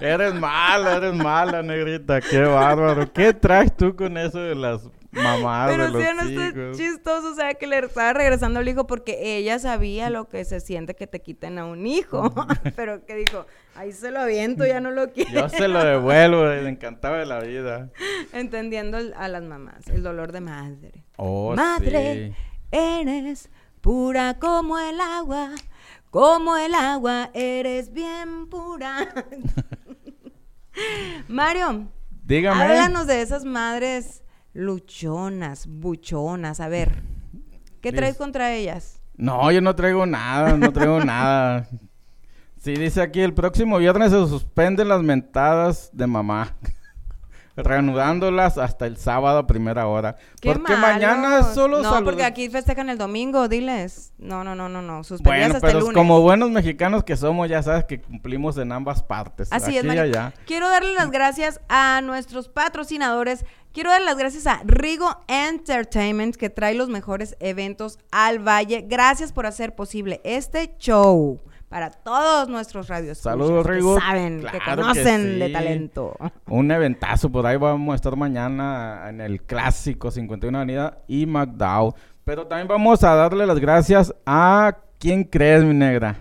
Speaker 4: eres mala, eres mala, negrita, qué bárbaro. ¿Qué traes tú con eso de las
Speaker 2: Pero
Speaker 4: de los
Speaker 2: no está chistoso, o sea, que le estaba regresando al hijo porque ella sabía lo que se siente que te quiten a un hijo. Pero que dijo, ahí se lo aviento, ya no lo quiero.
Speaker 4: Yo se lo devuelvo, le encantaba de la vida.
Speaker 2: Entendiendo a las mamás, el dolor de madre.
Speaker 4: Oh,
Speaker 2: madre,
Speaker 4: sí.
Speaker 2: eres pura como el agua, como el agua, eres bien pura. Mario,
Speaker 4: Dígame.
Speaker 2: háblanos de esas madres luchonas, buchonas. A ver, ¿qué
Speaker 4: Liz.
Speaker 2: traes contra ellas?
Speaker 4: No, yo no traigo nada, no traigo nada. Sí, dice aquí, el próximo viernes se suspenden las mentadas de mamá. Reanudándolas hasta el sábado a primera hora.
Speaker 2: Qué
Speaker 4: porque mañana es solo
Speaker 2: No,
Speaker 4: salud-
Speaker 2: porque aquí festejan el domingo, diles. No, no, no, no, no. Suspendidas
Speaker 4: Bueno,
Speaker 2: hasta
Speaker 4: pero
Speaker 2: el lunes.
Speaker 4: como buenos mexicanos que somos, ya sabes que cumplimos en ambas partes.
Speaker 2: Así
Speaker 4: aquí
Speaker 2: es,
Speaker 4: y allá.
Speaker 2: Quiero darle las gracias a nuestros patrocinadores. Quiero dar las gracias a Rigo Entertainment, que trae los mejores eventos al Valle. Gracias por hacer posible este show para todos nuestros radios.
Speaker 4: Saludos,
Speaker 2: que
Speaker 4: Rigo.
Speaker 2: saben, que conocen de
Speaker 4: sí.
Speaker 2: talento.
Speaker 4: Un eventazo, por ahí vamos a estar mañana en el clásico 51 Avenida y McDowell. Pero también vamos a darle las gracias a ¿quién crees, mi negra?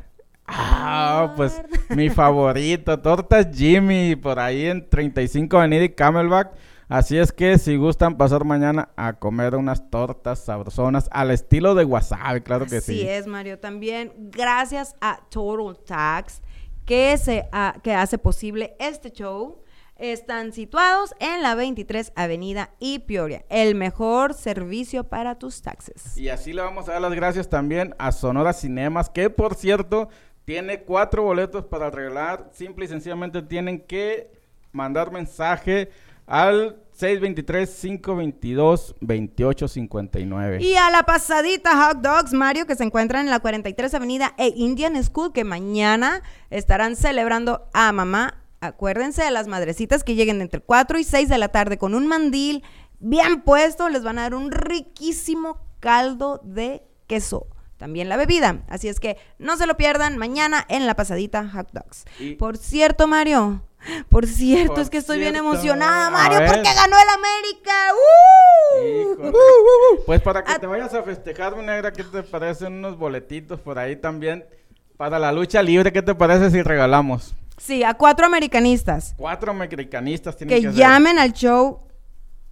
Speaker 4: Ah, pues mi favorito, Tortas Jimmy, por ahí en 35 Avenida y Camelback. Así es que si gustan pasar mañana a comer unas tortas sabrosonas al estilo de wasabi, claro que
Speaker 2: Así
Speaker 4: sí.
Speaker 2: es, Mario. También gracias a Total Tax, que, se, ha- que hace posible este show. Están situados en la 23 Avenida y Peoria. El mejor servicio para tus taxes.
Speaker 4: Y así le vamos a dar las gracias también a Sonora Cinemas, que por cierto tiene cuatro boletos para regalar. Simple y sencillamente tienen que mandar mensaje al 623-522-2859.
Speaker 2: Y a la pasadita Hot Dogs, Mario, que se encuentran en la 43 Avenida e Indian School, que mañana estarán celebrando a mamá. Acuérdense de las madrecitas que lleguen entre 4 y 6 de la tarde con un mandil bien puesto. Les van a dar un riquísimo caldo de queso. También la bebida. Así es que no se lo pierdan mañana en la pasadita Hot Dogs.
Speaker 4: Y-
Speaker 2: Por cierto, Mario. Por cierto,
Speaker 4: Por
Speaker 2: es que estoy bien emocionada, Mario, porque ganó el América. ¡Uh!
Speaker 4: Híjole. Pues para que te vayas a festejar, mi negra, ¿qué te parecen unos boletitos por ahí también? Para la lucha libre, ¿qué te parece si regalamos?
Speaker 2: Sí, a cuatro americanistas.
Speaker 4: Cuatro americanistas tienen
Speaker 2: que
Speaker 4: que,
Speaker 2: llamen al show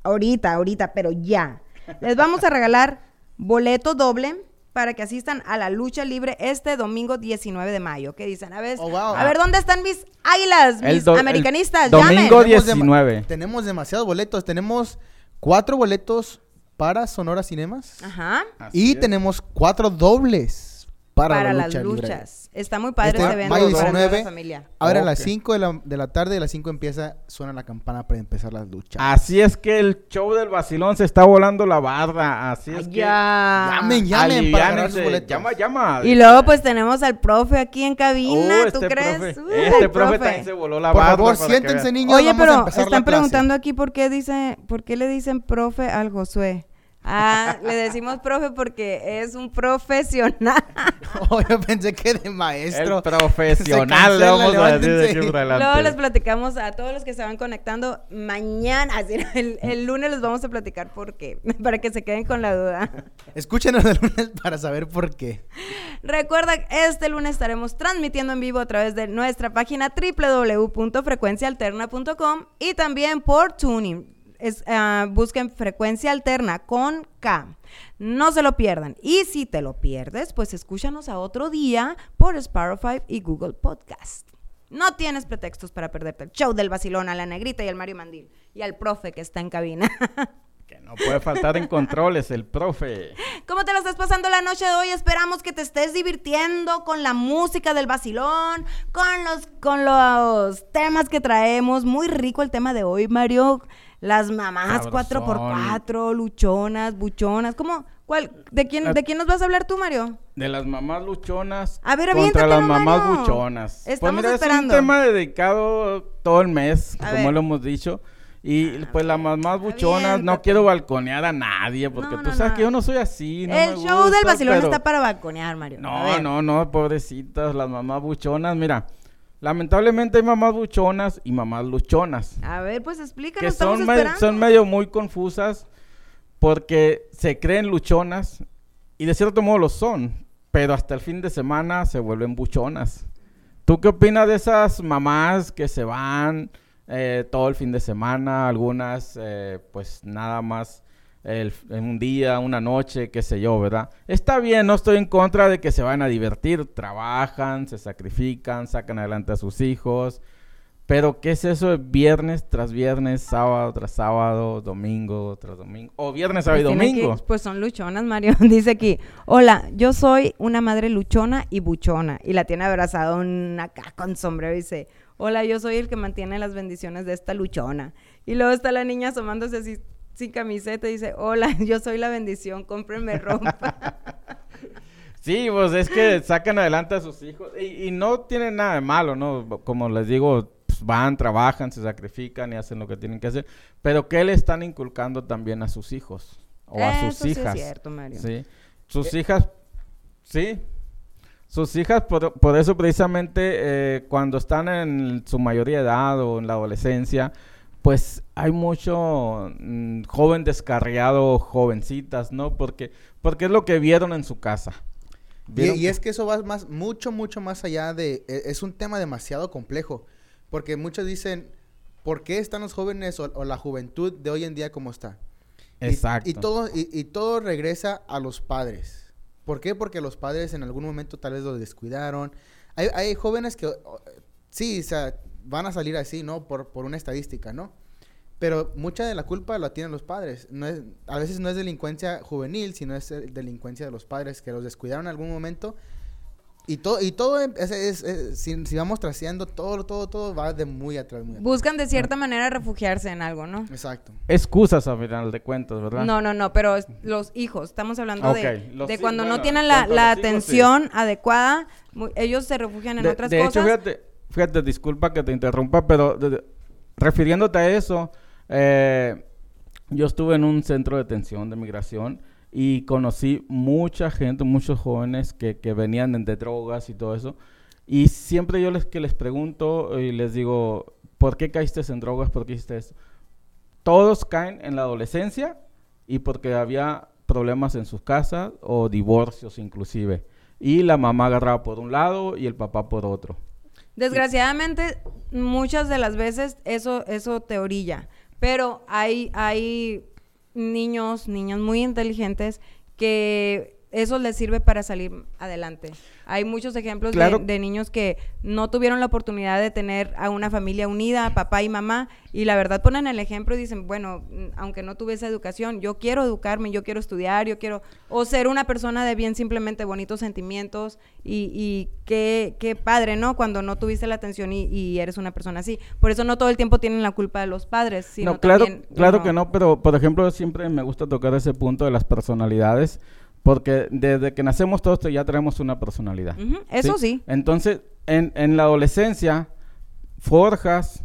Speaker 2: ahorita, ahorita, pero ya. Les vamos a regalar boleto doble para que asistan a la lucha libre este domingo 19 de mayo. ¿Qué dicen? A ver, a ver ¿dónde están mis águilas, mis
Speaker 4: do-
Speaker 2: americanistas?
Speaker 4: domingo
Speaker 2: Llamen.
Speaker 6: Tenemos dema-
Speaker 4: 19.
Speaker 6: tenemos demasiados boletos. Tenemos cuatro boletos para Sonora Cinemas.
Speaker 2: Ajá.
Speaker 6: y tenemos cuatro dobles para,
Speaker 2: Para,
Speaker 6: la
Speaker 2: las
Speaker 6: libre.
Speaker 2: luchas. Está muy padre
Speaker 6: Este
Speaker 2: evento
Speaker 6: mayo
Speaker 2: para toda la
Speaker 6: 19,
Speaker 2: familia.
Speaker 6: ahora a las
Speaker 4: Ok.
Speaker 6: 5 de la, de la tarde, a las 5 empieza, suena la campana para empezar las luchas.
Speaker 4: Así es que el show del vacilón se está volando la barda. Así es que.
Speaker 2: Ya.
Speaker 6: Llamen, llamen para ganar sus
Speaker 4: aliviánense.
Speaker 6: boletos.
Speaker 4: Llama, llama.
Speaker 2: Y luego pues tenemos al profe aquí en cabina,
Speaker 4: Uh,
Speaker 2: ¿tú
Speaker 4: este
Speaker 2: crees?
Speaker 4: profe-
Speaker 2: Uh,
Speaker 4: este
Speaker 2: el
Speaker 4: profe también se voló la
Speaker 6: Por
Speaker 4: barda.
Speaker 6: favor,
Speaker 4: para que
Speaker 6: siéntense, niños.
Speaker 2: Oye,
Speaker 6: vamos a
Speaker 2: pero
Speaker 6: la
Speaker 2: están
Speaker 6: clase.
Speaker 2: preguntando aquí por qué dice, por qué le dicen profe al Josué. Ah, le decimos profe porque es un profesional.
Speaker 6: Oh, yo pensé que de maestro.
Speaker 4: El profesional, le vamos
Speaker 6: cancela,
Speaker 4: a decir de.
Speaker 2: Luego les platicamos a todos los que se van conectando mañana, así, el, el lunes les vamos a platicar por qué, para que se queden con la duda.
Speaker 6: Escúchenos el lunes para saber por qué.
Speaker 2: Recuerda, este lunes estaremos transmitiendo en vivo a través de nuestra página www.frecuencialterna.com y también por Tuning. Es, ah, busquen Frecuencia Alterna con K. No se lo pierdan. Y si te lo pierdes, pues escúchanos a otro día por Spotify y Google Podcast. No tienes pretextos para perderte el show del vacilón a la negrita y al Mario Mandil y al profe que está en cabina.
Speaker 4: Que no puede faltar en controles el profe.
Speaker 2: ¿Cómo te lo estás pasando la noche de hoy? Esperamos que te estés divirtiendo con la música del vacilón, con los, con los temas que traemos. Muy rico el tema de hoy, Mario. Las mamás
Speaker 4: Sabrosón.
Speaker 2: 4x4, luchonas, buchonas. ¿Cómo? ¿Cuál? ¿De quién, ¿De quién nos vas a hablar tú, Mario?
Speaker 4: De las mamás luchonas
Speaker 2: A ver,
Speaker 4: contra las mamás buchonas. pues
Speaker 2: Estamos
Speaker 4: mira,
Speaker 2: esperando.
Speaker 4: es un tema dedicado todo el mes,
Speaker 2: A
Speaker 4: como
Speaker 2: ver.
Speaker 4: lo hemos dicho. Y pues las mamás buchonas, no quiero balconear a nadie, porque
Speaker 2: No,
Speaker 4: tú
Speaker 2: no,
Speaker 4: sabes
Speaker 2: no.
Speaker 4: que yo no soy así. no
Speaker 2: el
Speaker 4: me
Speaker 2: show del vacilón
Speaker 4: pero-
Speaker 2: está para balconear, Mario.
Speaker 4: No, no, no, pobrecitas, las mamás buchonas. Mira, lamentablemente hay mamás buchonas y mamás luchonas.
Speaker 2: A ver, pues explícanos,
Speaker 4: que son, me- son medio muy confusas porque se creen luchonas y de cierto modo lo son, pero hasta el fin de semana se vuelven buchonas. ¿Tú qué opinas de esas mamás que se van eh, todo el fin de semana? Algunas, eh, pues nada más el- en un día, una noche, qué sé yo, ¿verdad? Está bien, no estoy en contra de que se vayan a divertir, trabajan, se sacrifican, sacan adelante a sus hijos. Pero, ¿qué es eso de viernes tras viernes, sábado tras sábado, domingo tras domingo? O viernes, sábado y
Speaker 2: que-
Speaker 4: domingo.
Speaker 2: pues son luchonas, Mario. Dice aquí, hola, yo soy una madre luchona y buchona. Y la tiene abrazada un acá con sombrero y dice, hola, yo soy el que mantiene las bendiciones de esta luchona. Y luego está la niña asomándose así sin camiseta y dice, hola, yo soy la bendición, cómprenme ropa.
Speaker 4: Sí, pues es que sacan adelante a sus hijos y, y no tienen nada de malo, ¿no? Como les digo, pues, van, trabajan, se sacrifican y hacen lo que tienen que hacer. Pero ¿qué le están inculcando también a sus hijos? O a
Speaker 2: Eso
Speaker 4: sus
Speaker 2: sí es
Speaker 4: hijas.
Speaker 2: cierto, Mario.
Speaker 4: Sí. Sus hijas, sí. Sus hijas, por, por eso precisamente eh, cuando están en su mayoría de edad o en la adolescencia, pues hay mucho mm, joven descarriado, jovencitas, ¿no? Porque, porque es lo que vieron en su casa.
Speaker 6: Y, es que eso va más, mucho, mucho más allá de... e- Es un tema demasiado complejo. Porque muchos dicen, ¿por qué están los jóvenes o, o la juventud de hoy en día como está?
Speaker 4: Exacto.
Speaker 6: Y, todo, y, y todo regresa a los padres. ¿Por qué? Porque los padres en algún momento tal vez los descuidaron. Hay, hay jóvenes que, sí, o sea, van a salir así, ¿no? Por, por una estadística, ¿no? Pero mucha de la culpa la tienen los padres. No es, a veces no es delincuencia juvenil, sino es eh, delincuencia de los padres que los descuidaron en algún momento Y todo, y todo em- es, es- es- si, si vamos traseando, todo, todo, todo va de muy atrás, muy atrás.
Speaker 2: Buscan de cierta manera refugiarse en algo, ¿no?
Speaker 6: Exacto.
Speaker 4: Excusas a final de cuentas, ¿verdad?
Speaker 2: No, no, no, pero es- los hijos, estamos hablando
Speaker 4: Ok,
Speaker 2: de,
Speaker 4: los
Speaker 2: de
Speaker 4: hi-
Speaker 2: cuando no
Speaker 4: bueno,
Speaker 2: tienen la, la
Speaker 4: hijos, sí.
Speaker 2: atención adecuada, mu- ellos se refugian en
Speaker 4: de,
Speaker 2: otras
Speaker 4: de
Speaker 2: cosas.
Speaker 4: hecho, fíjate, fíjate, disculpa que te interrumpa, pero de- de- refiriéndote a eso, eh, yo estuve en un centro de detención de migración y conocí mucha gente, muchos jóvenes que, que venían de, drogas y todo eso. Y siempre yo les que les pregunto y les digo, ¿por qué caíste en drogas? ¿Por qué hiciste eso? Todos caen en la adolescencia y porque había problemas en sus casas o divorcios inclusive. Y la mamá agarraba por un lado y el papá por otro.
Speaker 2: Desgraciadamente, muchas de las veces eso, eso te orilla. Pero hay, hay niños, niñas muy inteligentes que eso les sirve para salir adelante. Hay muchos ejemplos de-
Speaker 4: Claro.
Speaker 2: de, niños que no tuvieron la oportunidad de tener a una familia unida, papá y mamá, y la verdad ponen el ejemplo y dicen, bueno, mm, aunque no tuve esa educación, yo quiero educarme, yo quiero estudiar, yo quiero, o ser una persona de bien simplemente bonitos sentimientos, y, y qué, qué padre, ¿no? Cuando no tuviste la atención y, y eres una persona así. Por eso no todo el tiempo tienen la culpa de los padres, sino
Speaker 4: no, claro,
Speaker 2: también
Speaker 4: claro que no, pero por ejemplo siempre me gusta tocar ese punto de las personalidades, porque desde que nacemos todos ya tenemos una personalidad.
Speaker 2: Eso sí.
Speaker 4: Entonces, en, en la adolescencia, forjas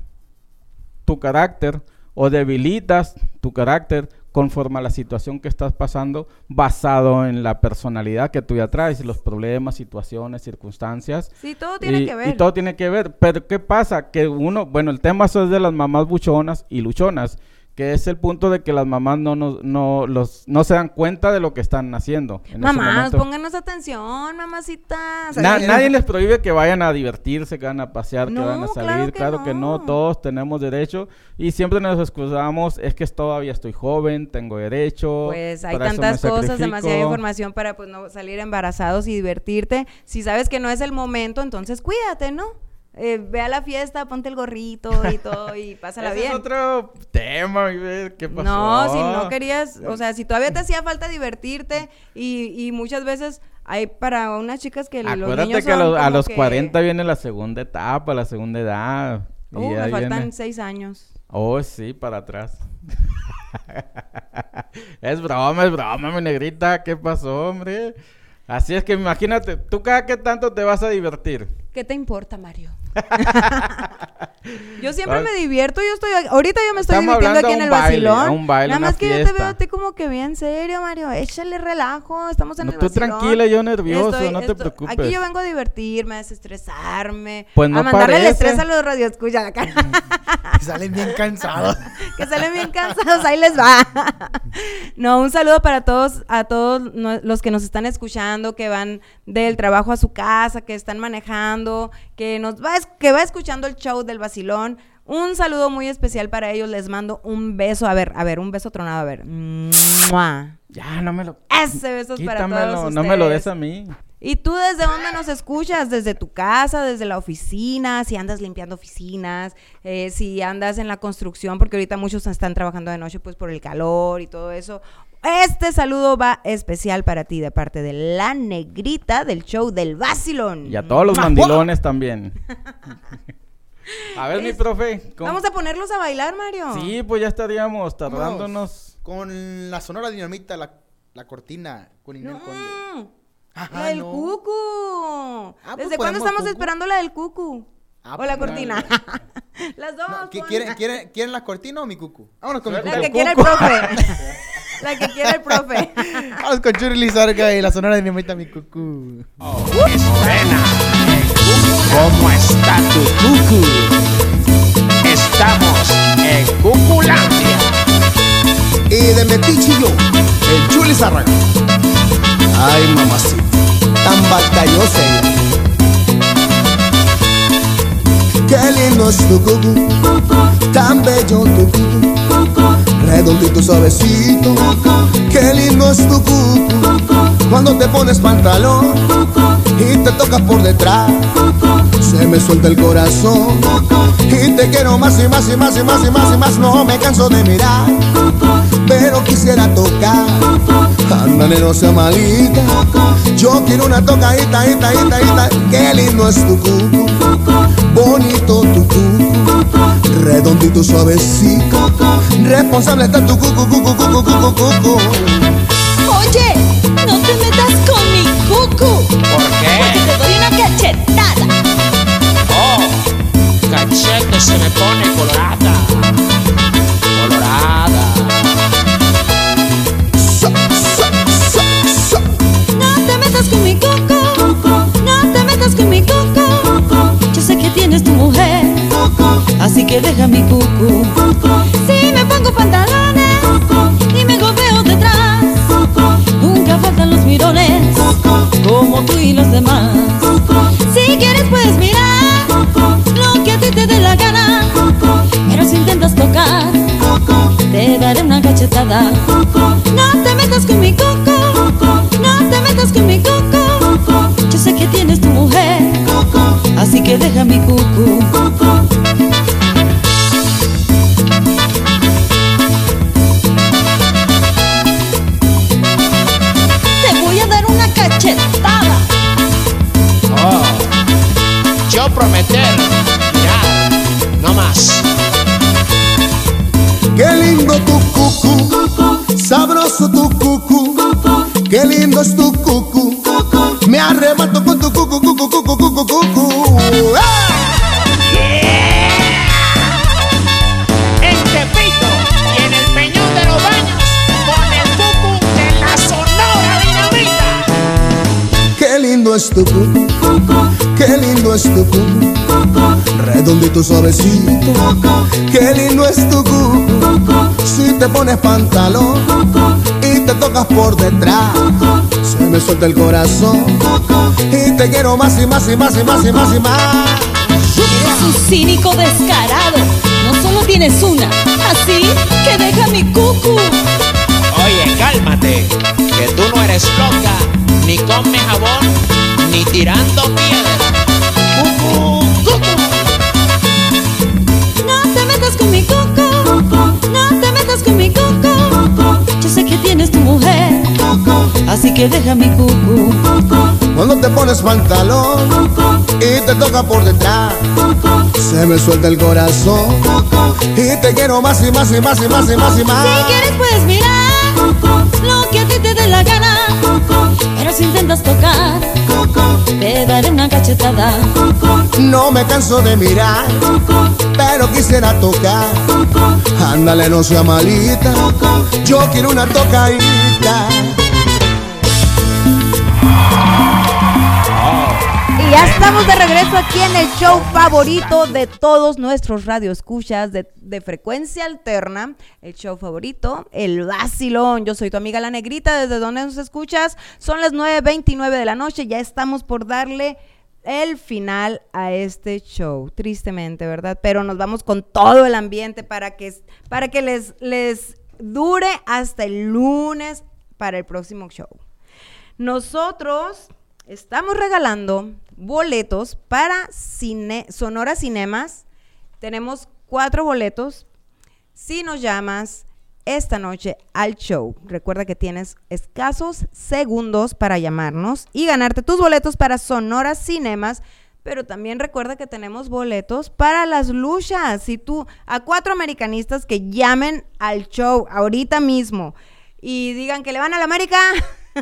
Speaker 4: tu carácter o debilitas tu carácter conforme a la situación que estás pasando, basado en la personalidad que tú ya traes, los problemas, situaciones, circunstancias.
Speaker 2: Sí, todo tiene
Speaker 4: y,
Speaker 2: que
Speaker 4: y
Speaker 2: ver.
Speaker 4: todo tiene que ver. Pero ¿qué pasa? Que uno, bueno, el tema es de las mamás buchonas y luchonas, que es el punto de que las mamás no, nos- no, los, no se dan cuenta de lo que están haciendo. en
Speaker 2: Mamás, pónganos atención, mamacitas.
Speaker 4: Na- nadie les prohíbe que vayan a divertirse, que vayan a pasear,
Speaker 2: No,
Speaker 4: que vayan a
Speaker 2: claro
Speaker 4: salir.
Speaker 2: que
Speaker 4: Claro que no,
Speaker 2: no.
Speaker 4: todos tenemos derecho. Y siempre nos excusamos, es que todavía estoy joven, tengo derecho.
Speaker 2: Pues hay tantas cosas,
Speaker 4: sacrifico".
Speaker 2: demasiada información para pues no salir embarazados y divertirte. Si sabes que no es el momento, entonces cuídate, ¿no? Eh, ve a la fiesta, ponte el gorrito y todo y pásala
Speaker 4: Ese
Speaker 2: bien.
Speaker 4: es otro tema, ¿qué pasó?
Speaker 2: No, si no querías, o sea, si todavía te hacía falta divertirte y, y muchas veces hay para unas chicas que los
Speaker 4: Acuérdate
Speaker 2: niños
Speaker 4: que a los, a los
Speaker 2: que,
Speaker 4: 40 viene la segunda etapa, la segunda edad. y
Speaker 2: Uh, me
Speaker 4: ahí
Speaker 2: faltan
Speaker 4: viene-
Speaker 2: seis años.
Speaker 4: Oh, sí, para atrás. es broma, es broma, mi negrita. ¿Qué pasó, hombre? Así es que imagínate, ¿tú cada qué tanto te vas a divertir?
Speaker 2: ¿Qué te importa, Mario? yo siempre me divierto, yo estoy ahorita yo me estoy
Speaker 4: Estamos
Speaker 2: divirtiendo aquí
Speaker 4: a
Speaker 2: en el
Speaker 4: baile,
Speaker 2: vacilón.
Speaker 4: a un baile,
Speaker 2: Nada
Speaker 4: una
Speaker 2: más que yo te veo a ti como que bien serio, Mario. Échale relajo, estamos en
Speaker 4: No,
Speaker 2: el
Speaker 4: tú
Speaker 2: vacilón.
Speaker 4: tranquila, yo nervioso, no te preocupes.
Speaker 2: Aquí yo vengo a divertirme, a desestresarme,
Speaker 4: Pues no
Speaker 2: a mandarle el estrés a los radioescuchas acá.
Speaker 6: Salen bien cansados.
Speaker 2: que salen bien cansados, ahí les va. no, un saludo para todos, a todos los que nos están escuchando, que van del trabajo a su casa, que están manejando, que nos va, es- que va escuchando el show del vacilón. Un saludo muy especial para ellos, les mando un beso, a ver, a ver, un beso tronado, a ver. ¡Mua!
Speaker 4: Ya, no me lo...
Speaker 2: Ese beso es para
Speaker 4: no me lo des a mí.
Speaker 2: ¿Y tú desde dónde nos escuchas? ¿Desde tu casa, desde la oficina? Si andas limpiando oficinas, eh, si andas en la construcción, porque ahorita muchos están trabajando de noche pues por el calor y todo eso. Este saludo va especial para ti de parte de la negrita del show del Vacilón.
Speaker 4: Y a todos los mandilones también. A ver, mi profe. ¿cómo-
Speaker 2: Vamos a ponerlos a bailar, Mario.
Speaker 4: Sí, pues ya estaríamos tardándonos.
Speaker 6: Con la sonora dinamita, la, la cortina, con Inel Conde. Ajá,
Speaker 2: La del
Speaker 6: no.
Speaker 2: cucu.
Speaker 6: Ah, pues
Speaker 2: ¿Desde cuándo estamos
Speaker 6: cucu.
Speaker 2: esperando la del cucu?
Speaker 6: Ah,
Speaker 2: o la
Speaker 6: pues,
Speaker 2: cortina. Las dos.
Speaker 6: No, ¿qui-
Speaker 2: ponle.
Speaker 6: ¿quieren, quieren, ¿Quieren la cortina o mi cucu? Vámonos con mi
Speaker 2: La
Speaker 6: cucu.
Speaker 2: que quiera el profe. La que quiera el profe.
Speaker 6: Vamos con Churi Lizarga y la sonora dinamita, mi cucu.
Speaker 15: ¿Cómo está tu cucu? Estamos en Cuculandia.
Speaker 16: Y de Metichillo, el Chuli Zárraga. Ay, mamacita, tan batallosa ella. Qué lindo es tu cucu, tan bello tu cucu, redondito suavecito. Qué lindo es tu cucu, cuando te pones pantalón y te tocas por detrás. Se me suelta el corazón y te quiero más y más y más y más y más y más. No me canso de mirar, pero quisiera tocar. Ándale, no sea malita. Yo quiero una tocadita, ita, ita, ita. Qué lindo es tu cucu. Bonito tu cucu. Redondito, suavecito. Responsable está tu cucu, cucu, cucu, cucu, cucu.
Speaker 17: Oye, no te metas con mi cucu.
Speaker 15: ¿Por qué?
Speaker 17: Porque te doy una cachetada.
Speaker 15: Oh, cachete se me pone colorada.
Speaker 17: Que deja mi cucu. Si me pongo pantalones y me golpeo detrás. Nunca faltan los mirones. Como tú y los demás. Si quieres puedes mirar lo que a ti te dé la gana. Pero si intentas tocar, te daré una cachetada. No te metas con mi coco. No te metas con mi coco. Yo sé que tienes tu mujer. Así que deja mi cucu.
Speaker 15: Prometer. Mirar, no más.
Speaker 16: Qué lindo tu cucu, sabroso tu cucu, qué lindo es tu cucu. Me arrebato con tu cucu, cucu, cucu, cucu, cucu.
Speaker 15: En Tepito y en el Peñón de los Baños con el cucu de la Sonora Dinamita.
Speaker 16: Qué lindo es tu cucu, es tu cucu, redondito suavecito. Qué lindo es tu cucu, si te pones pantalón y te tocas por detrás. Se me suelta el corazón y te quiero más y más y más y más y más y más.
Speaker 17: Eres un cínico descarado. No solo tienes una, así que deja mi cucu.
Speaker 15: Oye, cálmate, que tú no eres loca, ni come jabón, ni tirando piedra.
Speaker 17: No te metas con mi coco. No te metas con mi coco. Yo sé que tienes tu mujer. Así que deja mi cucu.
Speaker 16: Cuando te pones pantalón y te toca por detrás, se me suelta el corazón y te quiero más y más y más y más y más y más.
Speaker 17: Si quieres puedes mirar lo que a ti te dé la gana. Pero si intentas tocar, te daré una cachetada.
Speaker 16: No me canso de mirar, pero quisiera tocar. Ándale, no sea malita, yo quiero una tocadita.
Speaker 2: Ya estamos de regreso aquí en el show favorito de todos nuestros radioescuchas de, de frecuencia alterna. El show favorito, el vacilón. Yo soy tu amiga La Negrita, desde donde nos escuchas. Son las 9.29 de la noche, ya estamos por darle el final a este show, tristemente, ¿verdad? Pero nos vamos con todo el ambiente para que, para que les, les dure hasta el lunes para el próximo show. Nosotros estamos regalando boletos para cine, Sonora Cinemas. Tenemos cuatro boletos. Si nos llamas esta noche al show, recuerda que tienes escasos segundos para llamarnos y ganarte tus boletos para Sonora Cinemas. Pero también recuerda que tenemos boletos para las luchas. Si tú, a cuatro americanistas que llamen al show ahorita mismo y digan que le van a la América,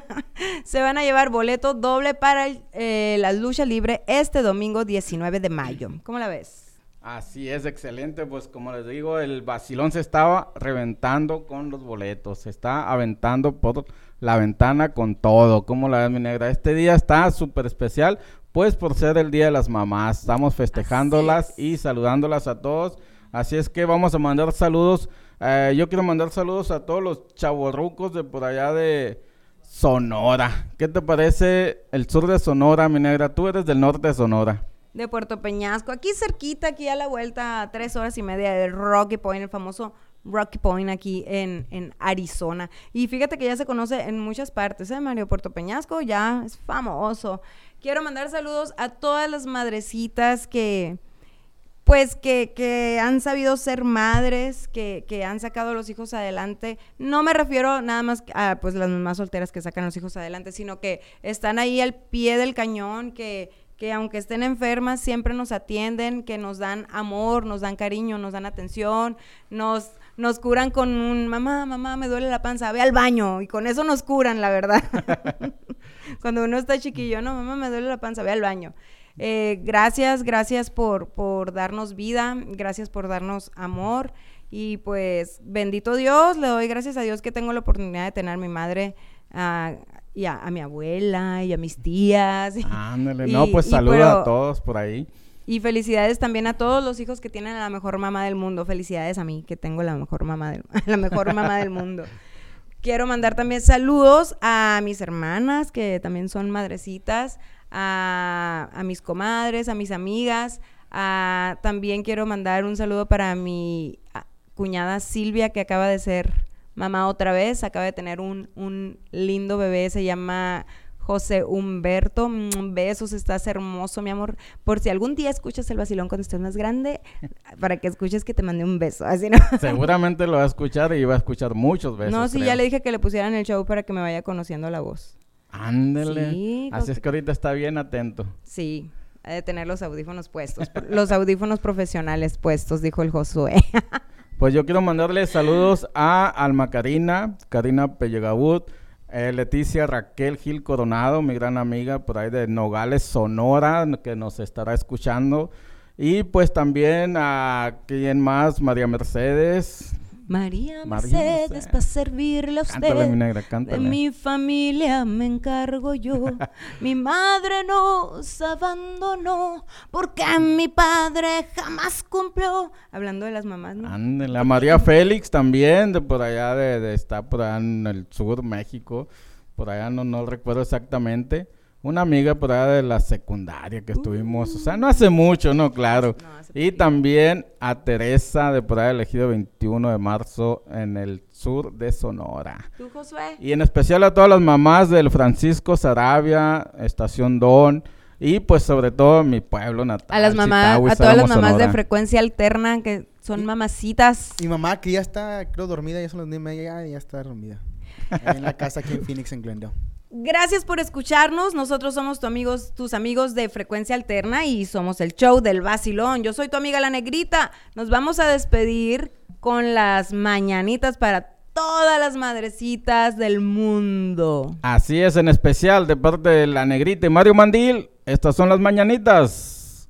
Speaker 2: se van a llevar boleto doble para el, eh, la lucha libre este domingo 19 de mayo. ¿Cómo la ves?
Speaker 4: Así es, excelente. Pues como les digo, el vacilón se estaba reventando con los boletos. Se está aventando por la ventana con todo. ¿Cómo la ves, mi negra? Este día está súper especial, pues por ser el Día de las Mamás. Estamos festejándolas y saludándolas a todos. Así es que vamos a mandar saludos. Eh, yo quiero mandar saludos a todos los chavorrucos de por allá de Sonora. ¿Qué te parece el sur de Sonora, mi negra? Tú eres del norte de Sonora.
Speaker 2: De Puerto Peñasco, aquí cerquita, aquí a la vuelta, tres horas y media de Rocky Point, el famoso Rocky Point aquí en, en Arizona. Y fíjate que ya se conoce en muchas partes, ¿eh, Mario? Puerto Peñasco ya es famoso. Quiero mandar saludos a todas las madrecitas que, pues que, que han sabido ser madres, que, que han sacado a los hijos adelante. No me refiero nada más a pues las mamás solteras que sacan a los hijos adelante, sino que están ahí al pie del cañón, que, que aunque estén enfermas siempre nos atienden, que nos dan amor, nos dan cariño, nos dan atención, nos, nos curan con un mamá, mamá, me duele la panza, ve al baño, y con eso nos curan, la verdad. Cuando uno está chiquillo, no, mamá, me duele la panza, ve al baño. Eh, gracias, gracias por, por darnos vida, gracias por darnos amor. Y pues, bendito Dios, le doy gracias a Dios que tengo la oportunidad de tener a mi madre ah, y a, a mi abuela y a mis tías.
Speaker 4: Ándale,
Speaker 2: Y-
Speaker 4: no, pues saluda a todos por ahí.
Speaker 2: Y felicidades también a todos los hijos que tienen a la mejor mamá del mundo. Felicidades a mí, que tengo la mejor mamá del, la mejor mamá del mundo. Quiero mandar también saludos a mis hermanas, que también son madrecitas, a, a mis comadres, a mis amigas. a- también quiero mandar un saludo para mi ah, cuñada Silvia, que acaba de ser mamá otra vez, acaba de tener un, un lindo bebé, se llama José Humberto. Mm, Besos, estás hermoso, mi amor. Por si algún día escuchas el vacilón cuando estés más grande, para que escuches que te mandé un beso. Así no.
Speaker 4: Seguramente lo va a escuchar y va a escuchar muchos besos.
Speaker 2: no, sí,
Speaker 4: creo.
Speaker 2: ya le dije que le pusieran el show para que me vaya conociendo la voz.
Speaker 4: Ándele.
Speaker 2: Sí,
Speaker 4: Así es que ahorita está bien atento.
Speaker 2: Sí, ha de tener los audífonos puestos. los audífonos profesionales puestos, dijo el Josué.
Speaker 4: Pues yo quiero mandarle saludos a Alma Karina, Karina Pellegabud, eh, Leticia Raquel Gil Coronado, mi gran amiga por ahí de Nogales, Sonora, que nos estará escuchando. Y pues también a quién más, María Mercedes.
Speaker 2: María Mercedes,
Speaker 4: Mercedes.
Speaker 2: para servirle a usted.
Speaker 4: Cántale, mi negra,
Speaker 2: De mi familia me encargo yo. mi madre nos abandonó porque mi padre jamás cumplió. Hablando de las mamás, ¿no?
Speaker 4: Ándele, a María Félix también, de por allá, de, de- está por allá en el sur, México. Por allá no, no recuerdo exactamente. Una amiga por allá de la secundaria que estuvimos, o sea, no hace mucho, no, claro. y también a Teresa de por allá, elegido 21 de marzo en el sur de Sonora.
Speaker 2: ¿Tú, Josué?
Speaker 4: Y en especial a todas las mamás del Francisco Sarabia, Estación Don, y pues sobre todo mi pueblo natal.
Speaker 2: A las mamás, a todas las mamás de frecuencia alterna que son mamacitas.
Speaker 6: Mi mamá que ya está, creo, dormida, ya son las nueve y media, ya, ya está dormida. En la casa aquí en Phoenix, en Glendale.
Speaker 2: Gracias por escucharnos. Nosotros somos tu amigos, tus amigos de Frecuencia Alterna y somos el show del vacilón. Yo soy tu amiga la negrita. Nos vamos a despedir con las mañanitas para todas las madrecitas del mundo.
Speaker 4: Así es, en especial de parte de la negrita y Mario Mandil. Estas son las mañanitas.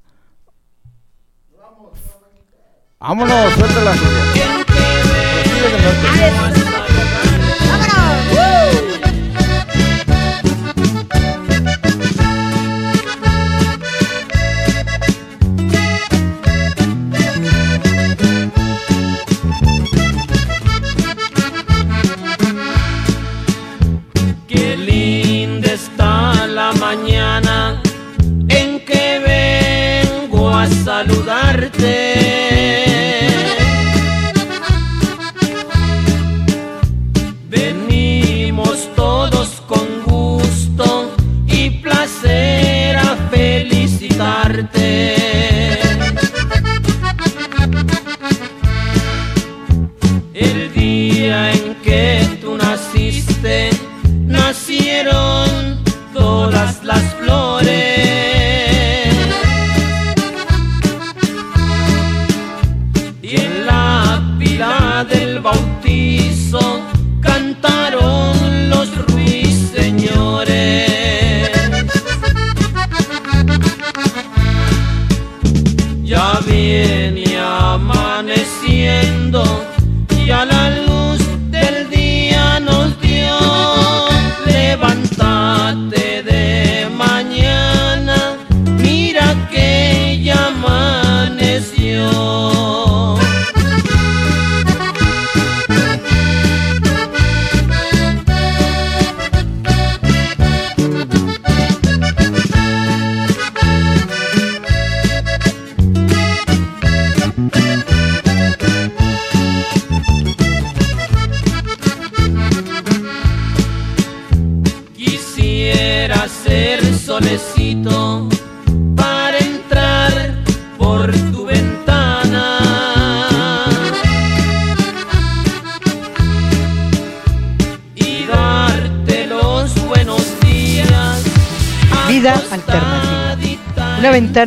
Speaker 4: Vámonos, suéltala.
Speaker 1: Qué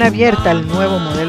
Speaker 18: abierta al nuevo modelo de